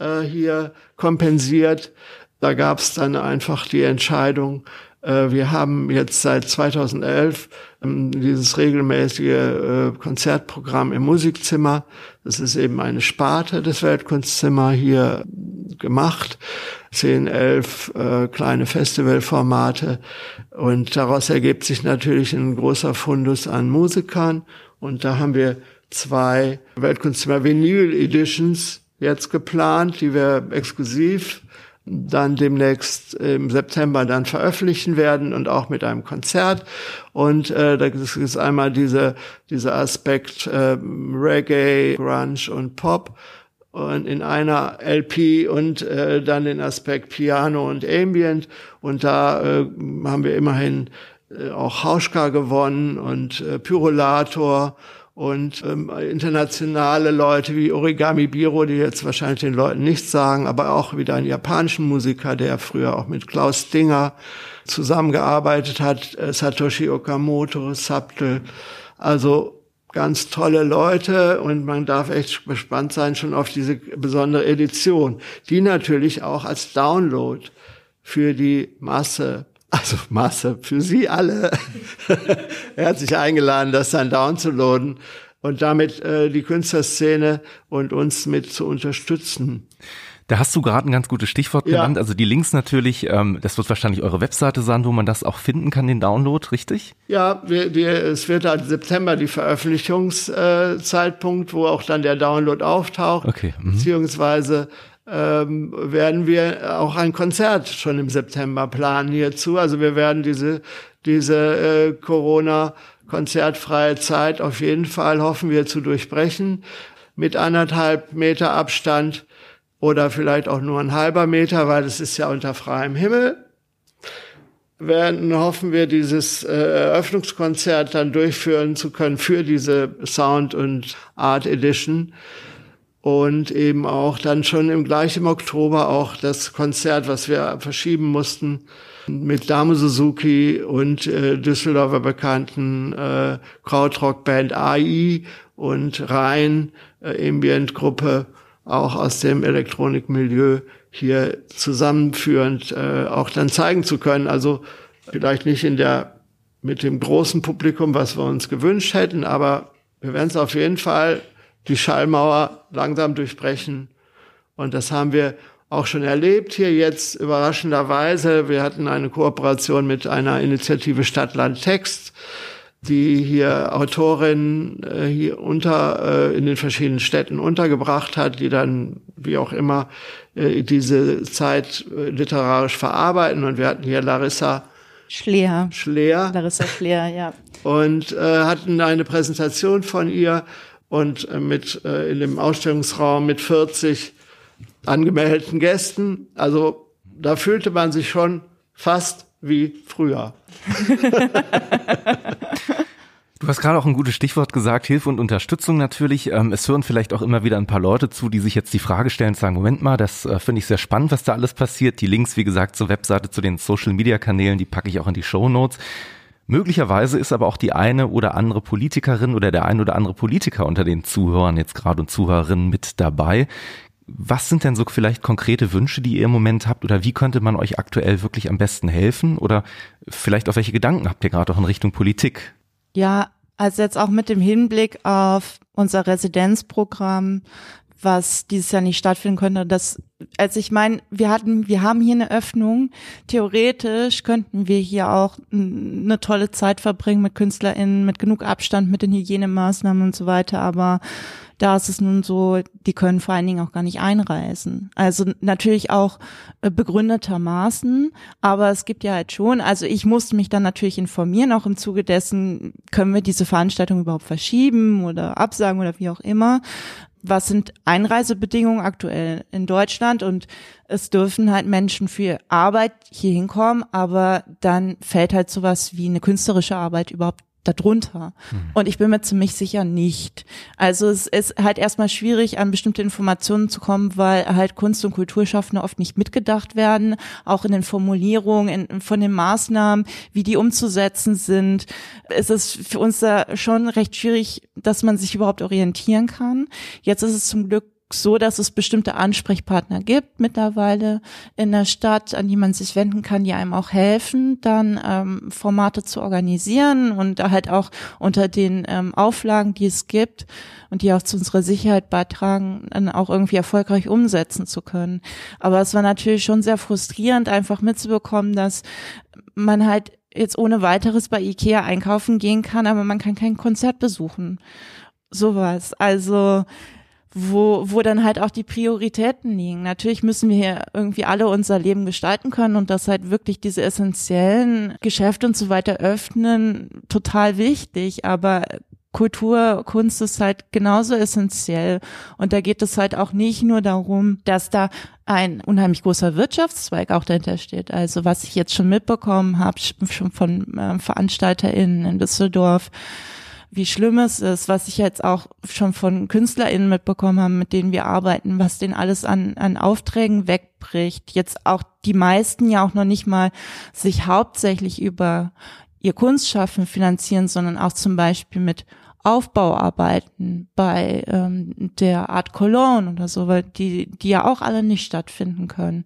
hier kompensiert. Da gab es dann einfach die Entscheidung, äh, wir haben jetzt seit 2011 ähm, dieses regelmäßige äh, Konzertprogramm im Musikzimmer. Das ist eben eine Sparte des Weltkunstzimmer hier gemacht. Zehn, elf äh, kleine Festivalformate. Und daraus ergibt sich natürlich ein großer Fundus an Musikern. Und da haben wir zwei Weltkunstzimmer Vinyl Editions jetzt geplant, die wir exklusiv dann demnächst im September dann veröffentlichen werden und auch mit einem Konzert. Und äh, da ist einmal diese, dieser Aspekt äh, Reggae, Grunge und Pop und in einer LP und äh, dann den Aspekt Piano und Ambient. Und da äh, haben wir immerhin äh, auch Hauschka gewonnen und äh, Pyrolator und ähm, internationale Leute wie Origami Biro, die jetzt wahrscheinlich den Leuten nichts sagen, aber auch wieder ein japanischen Musiker, der früher auch mit Klaus Dinger zusammengearbeitet hat, äh, Satoshi Okamoto, Subtle, also ganz tolle Leute und man darf echt gespannt sein schon auf diese besondere Edition, die natürlich auch als Download für die Masse also Masse für Sie alle, herzlich eingeladen, das dann downzuladen und damit äh, die Künstlerszene und uns mit zu unterstützen. Da hast du gerade ein ganz gutes Stichwort ja. genannt. Also die Links natürlich, ähm, das wird wahrscheinlich eure Webseite sein, wo man das auch finden kann, den Download, richtig? Ja, wir, wir, es wird halt September die Veröffentlichungszeitpunkt, äh, wo auch dann der Download auftaucht. Okay. Mhm. Beziehungsweise ähm, werden wir auch ein Konzert schon im September planen hierzu. Also wir werden diese, diese äh, Corona konzertfreie Zeit auf jeden Fall hoffen wir zu durchbrechen mit anderthalb Meter Abstand oder vielleicht auch nur ein halber Meter, weil es ist ja unter freiem Himmel. Werden hoffen wir dieses äh, Eröffnungskonzert dann durchführen zu können für diese Sound und Art Edition und eben auch dann schon im gleichen Oktober auch das Konzert, was wir verschieben mussten, mit Dame Suzuki und äh, Düsseldorfer bekannten äh, Krautrock-Band AI und Rhein äh, Ambient-Gruppe, auch aus dem Elektronikmilieu hier zusammenführend äh, auch dann zeigen zu können. Also vielleicht nicht in der mit dem großen Publikum, was wir uns gewünscht hätten, aber wir werden es auf jeden Fall die Schallmauer langsam durchbrechen. Und das haben wir auch schon erlebt hier jetzt überraschenderweise. Wir hatten eine Kooperation mit einer Initiative Stadtland Text, die hier Autorinnen äh, hier unter äh, in den verschiedenen Städten untergebracht hat, die dann wie auch immer äh, diese Zeit äh, literarisch verarbeiten. Und wir hatten hier Larissa Schleer. Schleer. Larissa Schleer, ja. Und äh, hatten eine Präsentation von ihr und äh, mit äh, in dem Ausstellungsraum mit 40 angemeldeten Gästen. Also da fühlte man sich schon fast wie früher. Du hast gerade auch ein gutes Stichwort gesagt, Hilfe und Unterstützung natürlich. Ähm, es hören vielleicht auch immer wieder ein paar Leute zu, die sich jetzt die Frage stellen und sagen, Moment mal, das äh, finde ich sehr spannend, was da alles passiert. Die Links, wie gesagt, zur Webseite, zu den Social-Media-Kanälen, die packe ich auch in die Show Notes. Möglicherweise ist aber auch die eine oder andere Politikerin oder der ein oder andere Politiker unter den Zuhörern jetzt gerade und Zuhörerinnen mit dabei. Was sind denn so vielleicht konkrete Wünsche, die ihr im Moment habt oder wie könnte man euch aktuell wirklich am besten helfen oder vielleicht auf welche Gedanken habt ihr gerade auch in Richtung Politik? Ja, also jetzt auch mit dem Hinblick auf unser Residenzprogramm, was dieses Jahr nicht stattfinden könnte. Das, also ich meine, wir hatten, wir haben hier eine Öffnung. Theoretisch könnten wir hier auch eine tolle Zeit verbringen mit KünstlerInnen, mit genug Abstand, mit den Hygienemaßnahmen und so weiter. Aber da ist es nun so, die können vor allen Dingen auch gar nicht einreisen. Also natürlich auch äh, begründetermaßen, aber es gibt ja halt schon, also ich musste mich dann natürlich informieren, auch im Zuge dessen, können wir diese Veranstaltung überhaupt verschieben oder absagen oder wie auch immer was sind Einreisebedingungen aktuell in Deutschland? Und es dürfen halt Menschen für Arbeit hier hinkommen, aber dann fällt halt sowas wie eine künstlerische Arbeit überhaupt darunter. Mhm. Und ich bin mir ziemlich sicher nicht. Also es ist halt erstmal schwierig, an bestimmte Informationen zu kommen, weil halt Kunst- und Kulturschaffende oft nicht mitgedacht werden, auch in den Formulierungen in, von den Maßnahmen, wie die umzusetzen sind. Es ist für uns da schon recht schwierig, dass man sich überhaupt orientieren kann. Jetzt ist es zum Glück so, dass es bestimmte Ansprechpartner gibt mittlerweile in der Stadt, an die man sich wenden kann, die einem auch helfen, dann ähm, Formate zu organisieren und halt auch unter den ähm, Auflagen, die es gibt und die auch zu unserer Sicherheit beitragen, dann auch irgendwie erfolgreich umsetzen zu können. Aber es war natürlich schon sehr frustrierend, einfach mitzubekommen, dass man halt jetzt ohne weiteres bei Ikea einkaufen gehen kann, aber man kann kein Konzert besuchen. Sowas. Also wo, wo dann halt auch die Prioritäten liegen. Natürlich müssen wir hier irgendwie alle unser Leben gestalten können und das halt wirklich diese essentiellen Geschäfte und so weiter öffnen, total wichtig, aber Kultur, Kunst ist halt genauso essentiell. Und da geht es halt auch nicht nur darum, dass da ein unheimlich großer Wirtschaftszweig auch dahinter steht. Also was ich jetzt schon mitbekommen habe, schon von äh, VeranstalterInnen in Düsseldorf, wie schlimm es ist, was ich jetzt auch schon von KünstlerInnen mitbekommen habe, mit denen wir arbeiten, was denen alles an, an Aufträgen wegbricht. Jetzt auch die meisten ja auch noch nicht mal sich hauptsächlich über ihr Kunstschaffen finanzieren, sondern auch zum Beispiel mit Aufbauarbeiten bei ähm, der Art Cologne oder so, weil die, die ja auch alle nicht stattfinden können.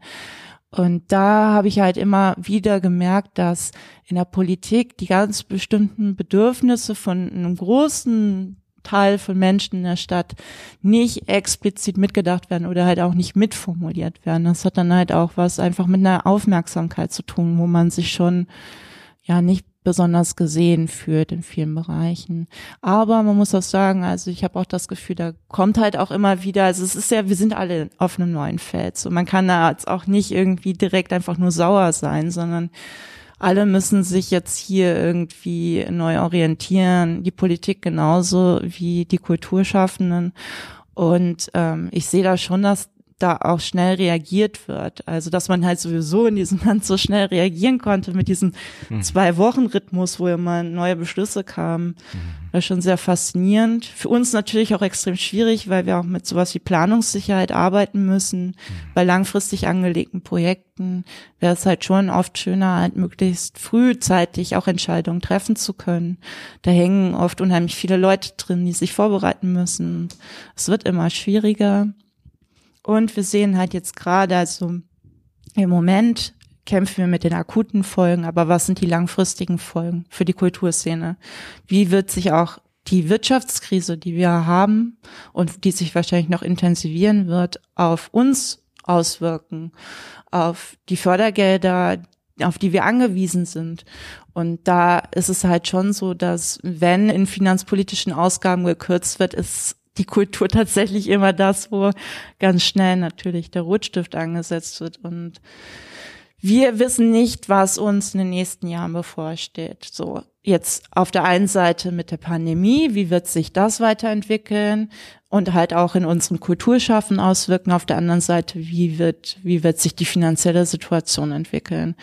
Und da habe ich halt immer wieder gemerkt, dass in der Politik die ganz bestimmten Bedürfnisse von einem großen Teil von Menschen in der Stadt nicht explizit mitgedacht werden oder halt auch nicht mitformuliert werden. Das hat dann halt auch was einfach mit einer Aufmerksamkeit zu tun, wo man sich schon ja nicht besonders gesehen fühlt in vielen Bereichen. Aber man muss auch sagen, also ich habe auch das Gefühl, da kommt halt auch immer wieder, also es ist ja, wir sind alle auf einem neuen Feld. So man kann da jetzt auch nicht irgendwie direkt einfach nur sauer sein, sondern alle müssen sich jetzt hier irgendwie neu orientieren, die Politik genauso wie die Kulturschaffenden. Und ähm, ich sehe da schon, dass da auch schnell reagiert wird. Also dass man halt sowieso in diesem Land so schnell reagieren konnte mit diesem mhm. Zwei-Wochen-Rhythmus, wo immer neue Beschlüsse kamen. Mhm. Das ist schon sehr faszinierend. Für uns natürlich auch extrem schwierig, weil wir auch mit sowas wie Planungssicherheit arbeiten müssen. Mhm. Bei langfristig angelegten Projekten wäre es halt schon oft schöner, halt möglichst frühzeitig auch Entscheidungen treffen zu können. Da hängen oft unheimlich viele Leute drin, die sich vorbereiten müssen. Es wird immer schwieriger. Und wir sehen halt jetzt gerade, also im Moment kämpfen wir mit den akuten Folgen, aber was sind die langfristigen Folgen für die Kulturszene? Wie wird sich auch die Wirtschaftskrise, die wir haben und die sich wahrscheinlich noch intensivieren wird, auf uns auswirken, auf die Fördergelder, auf die wir angewiesen sind. Und da ist es halt schon so, dass wenn in finanzpolitischen Ausgaben gekürzt wird, ist die Kultur tatsächlich immer das, wo ganz schnell natürlich der Rotstift angesetzt wird. Und wir wissen nicht, was uns in den nächsten Jahren bevorsteht. So, jetzt auf der einen Seite mit der Pandemie, wie wird sich das weiterentwickeln und halt auch in unserem Kulturschaffen auswirken. Auf der anderen Seite, wie wird, wie wird sich die finanzielle Situation entwickeln?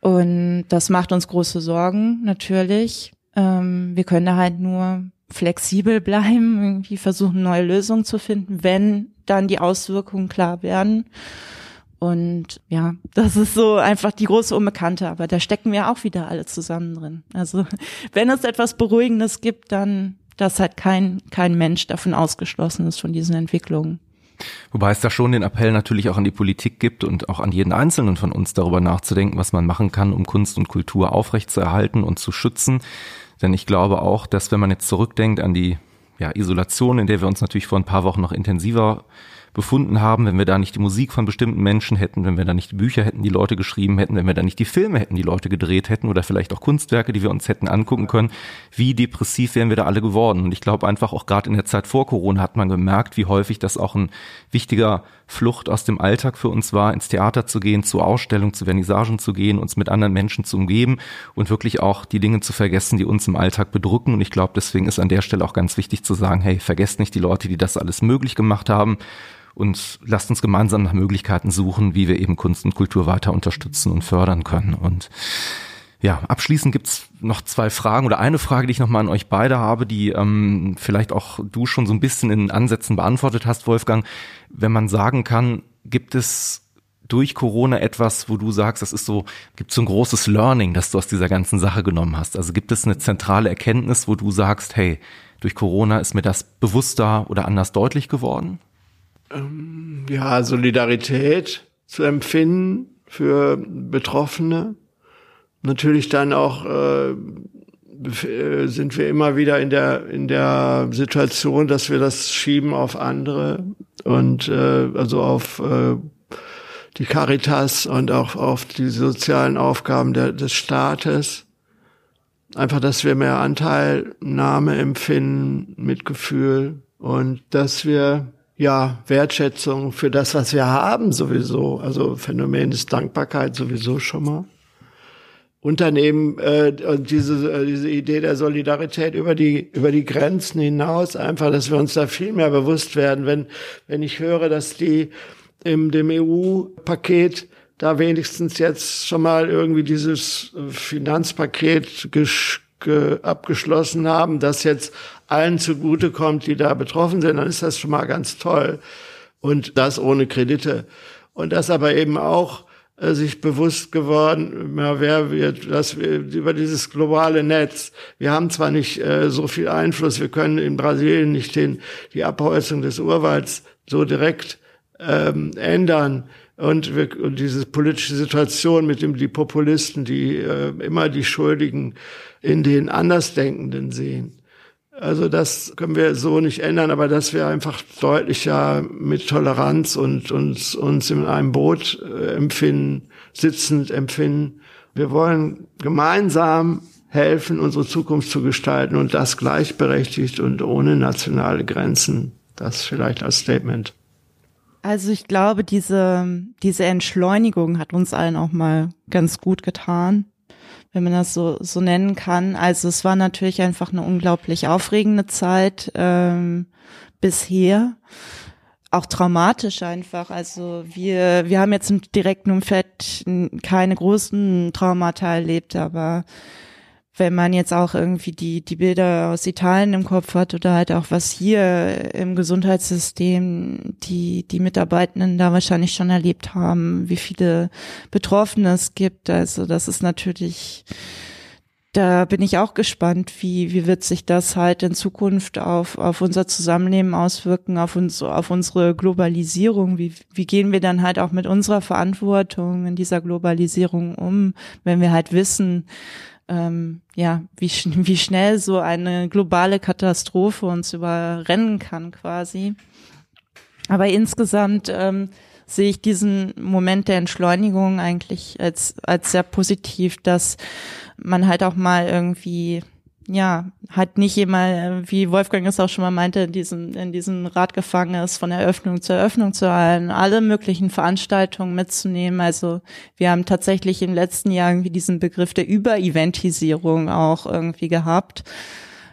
Und das macht uns große Sorgen, natürlich. Ähm, wir können da halt nur flexibel bleiben, irgendwie versuchen, neue Lösungen zu finden, wenn dann die Auswirkungen klar werden. Und ja, das ist so einfach die große Unbekannte, aber da stecken wir auch wieder alle zusammen drin. Also wenn es etwas Beruhigendes gibt, dann, dass halt kein, kein Mensch davon ausgeschlossen ist von diesen Entwicklungen. Wobei es da schon den Appell natürlich auch an die Politik gibt und auch an jeden Einzelnen von uns darüber nachzudenken, was man machen kann, um Kunst und Kultur aufrechtzuerhalten und zu schützen. Denn ich glaube auch, dass wenn man jetzt zurückdenkt an die ja, Isolation, in der wir uns natürlich vor ein paar Wochen noch intensiver befunden haben, wenn wir da nicht die Musik von bestimmten Menschen hätten, wenn wir da nicht die Bücher hätten, die Leute geschrieben hätten, wenn wir da nicht die Filme hätten, die Leute gedreht hätten oder vielleicht auch Kunstwerke, die wir uns hätten angucken können, wie depressiv wären wir da alle geworden. Und ich glaube einfach auch gerade in der Zeit vor Corona hat man gemerkt, wie häufig das auch ein wichtiger Flucht aus dem Alltag für uns war, ins Theater zu gehen, zu Ausstellungen, zu Vernissagen zu gehen, uns mit anderen Menschen zu umgeben und wirklich auch die Dinge zu vergessen, die uns im Alltag bedrücken. Und ich glaube, deswegen ist an der Stelle auch ganz wichtig zu sagen, hey, vergesst nicht die Leute, die das alles möglich gemacht haben und lasst uns gemeinsam nach Möglichkeiten suchen, wie wir eben Kunst und Kultur weiter unterstützen und fördern können. Und ja, abschließend gibt's noch zwei Fragen oder eine Frage, die ich nochmal an euch beide habe, die ähm, vielleicht auch du schon so ein bisschen in Ansätzen beantwortet hast, Wolfgang. Wenn man sagen kann, gibt es durch Corona etwas, wo du sagst, das ist so, gibt so ein großes Learning, das du aus dieser ganzen Sache genommen hast? Also gibt es eine zentrale Erkenntnis, wo du sagst, hey, durch Corona ist mir das bewusster oder anders deutlich geworden? Ähm, ja, Solidarität zu empfinden für Betroffene. Natürlich dann auch äh, sind wir immer wieder in der in der Situation, dass wir das schieben auf andere und äh, also auf äh, die Caritas und auch auf die sozialen Aufgaben der, des Staates. Einfach, dass wir mehr Anteilnahme empfinden, Mitgefühl und dass wir ja, Wertschätzung für das, was wir haben sowieso. Also Phänomen ist Dankbarkeit sowieso schon mal. Unternehmen äh, und diese, äh, diese Idee der Solidarität über die, über die Grenzen hinaus, einfach, dass wir uns da viel mehr bewusst werden, wenn, wenn ich höre, dass die im dem EU-Paket da wenigstens jetzt schon mal irgendwie dieses Finanzpaket abgeschlossen haben, das jetzt allen zugutekommt, die da betroffen sind, dann ist das schon mal ganz toll. Und das ohne Kredite. Und das aber eben auch äh, sich bewusst geworden, ja, wer wird, dass wir über dieses globale Netz, wir haben zwar nicht äh, so viel Einfluss, wir können in Brasilien nicht den, die Abholzung des Urwalds so direkt ähm, ändern, und, wir, und diese politische Situation mit dem die Populisten, die äh, immer die Schuldigen in den Andersdenkenden sehen. Also das können wir so nicht ändern, aber dass wir einfach deutlicher mit Toleranz und uns, uns in einem Boot äh, empfinden, sitzend empfinden. Wir wollen gemeinsam helfen, unsere Zukunft zu gestalten und das gleichberechtigt und ohne nationale Grenzen. Das vielleicht als Statement. Also ich glaube, diese, diese Entschleunigung hat uns allen auch mal ganz gut getan wenn man das so, so nennen kann. Also es war natürlich einfach eine unglaublich aufregende Zeit ähm, bisher. Auch traumatisch einfach. Also wir, wir haben jetzt im direkten Umfeld keine großen Traumata erlebt, aber wenn man jetzt auch irgendwie die, die Bilder aus Italien im Kopf hat oder halt auch was hier im Gesundheitssystem die, die Mitarbeitenden da wahrscheinlich schon erlebt haben, wie viele Betroffene es gibt. Also das ist natürlich, da bin ich auch gespannt, wie, wie wird sich das halt in Zukunft auf, auf unser Zusammenleben auswirken, auf uns, auf unsere Globalisierung. Wie, wie gehen wir dann halt auch mit unserer Verantwortung in dieser Globalisierung um, wenn wir halt wissen, ähm, ja, wie, sch wie schnell so eine globale Katastrophe uns überrennen kann quasi. Aber insgesamt ähm, sehe ich diesen Moment der Entschleunigung eigentlich als, als sehr positiv, dass man halt auch mal irgendwie ja, halt nicht immer, wie Wolfgang es auch schon mal meinte, in diesem, in diesem Rad gefangen ist, von Eröffnung zu Eröffnung zu allen, alle möglichen Veranstaltungen mitzunehmen. Also wir haben tatsächlich im letzten Jahr irgendwie diesen Begriff der Übereventisierung auch irgendwie gehabt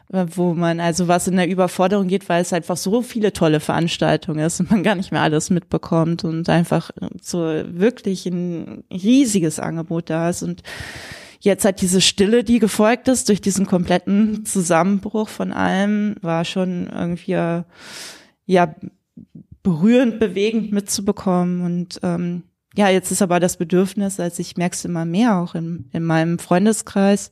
wo man also was in der Überforderung geht, weil es einfach so viele tolle Veranstaltungen ist und man gar nicht mehr alles mitbekommt und einfach so wirklich ein riesiges Angebot da ist und jetzt halt diese Stille, die gefolgt ist durch diesen kompletten Zusammenbruch von allem, war schon irgendwie ja berührend, bewegend mitzubekommen. Und ähm, ja, jetzt ist aber das Bedürfnis, als ich merke es immer mehr auch in, in meinem Freundeskreis,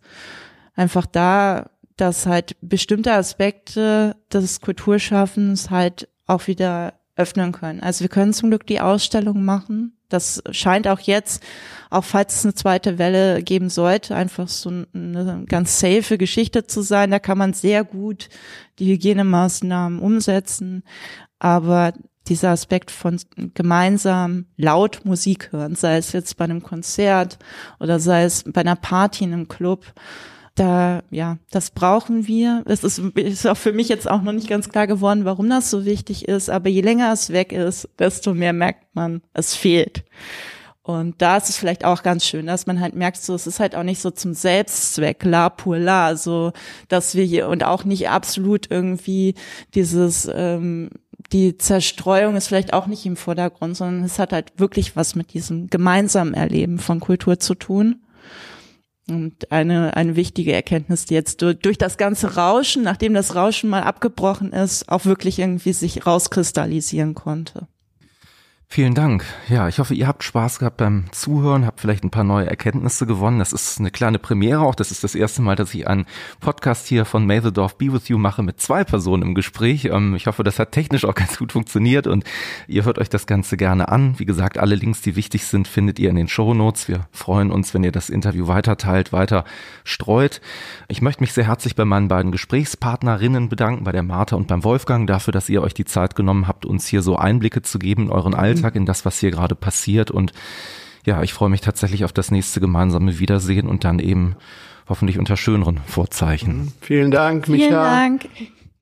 einfach da, dass halt bestimmte Aspekte des Kulturschaffens halt auch wieder öffnen können. Also wir können zum Glück die Ausstellung machen. Das scheint auch jetzt, auch falls es eine zweite Welle geben sollte, einfach so eine ganz safe Geschichte zu sein. Da kann man sehr gut die Hygienemaßnahmen umsetzen. Aber dieser Aspekt von gemeinsam laut Musik hören, sei es jetzt bei einem Konzert oder sei es bei einer Party in einem Club, da, ja, das brauchen wir. Es ist, ist auch für mich jetzt auch noch nicht ganz klar geworden, warum das so wichtig ist. Aber je länger es weg ist, desto mehr merkt man, es fehlt. Und da ist es vielleicht auch ganz schön, dass man halt merkt, so, es ist halt auch nicht so zum Selbstzweck, la pour la, so, dass wir hier und auch nicht absolut irgendwie dieses, ähm, die Zerstreuung ist vielleicht auch nicht im Vordergrund, sondern es hat halt wirklich was mit diesem gemeinsamen Erleben von Kultur zu tun. Und eine, eine wichtige Erkenntnis, die jetzt durch, durch das ganze Rauschen, nachdem das Rauschen mal abgebrochen ist, auch wirklich irgendwie sich rauskristallisieren konnte. Vielen Dank. Ja, ich hoffe, ihr habt Spaß gehabt beim Zuhören, habt vielleicht ein paar neue Erkenntnisse gewonnen. Das ist eine kleine Premiere auch. Das ist das erste Mal, dass ich einen Podcast hier von May the Dorf Be With You mache mit zwei Personen im Gespräch. Ähm, ich hoffe, das hat technisch auch ganz gut funktioniert und ihr hört euch das Ganze gerne an. Wie gesagt, alle Links, die wichtig sind, findet ihr in den Show Notes. Wir freuen uns, wenn ihr das Interview weiter teilt, weiter streut. Ich möchte mich sehr herzlich bei meinen beiden Gesprächspartnerinnen bedanken, bei der Martha und beim Wolfgang, dafür, dass ihr euch die Zeit genommen habt, uns hier so Einblicke zu geben in euren Alltag Alltag, in das, was hier gerade passiert. Und ja, ich freue mich tatsächlich auf das nächste gemeinsame Wiedersehen und dann eben hoffentlich unter schöneren Vorzeichen. Vielen Dank, Micha. Vielen Dank.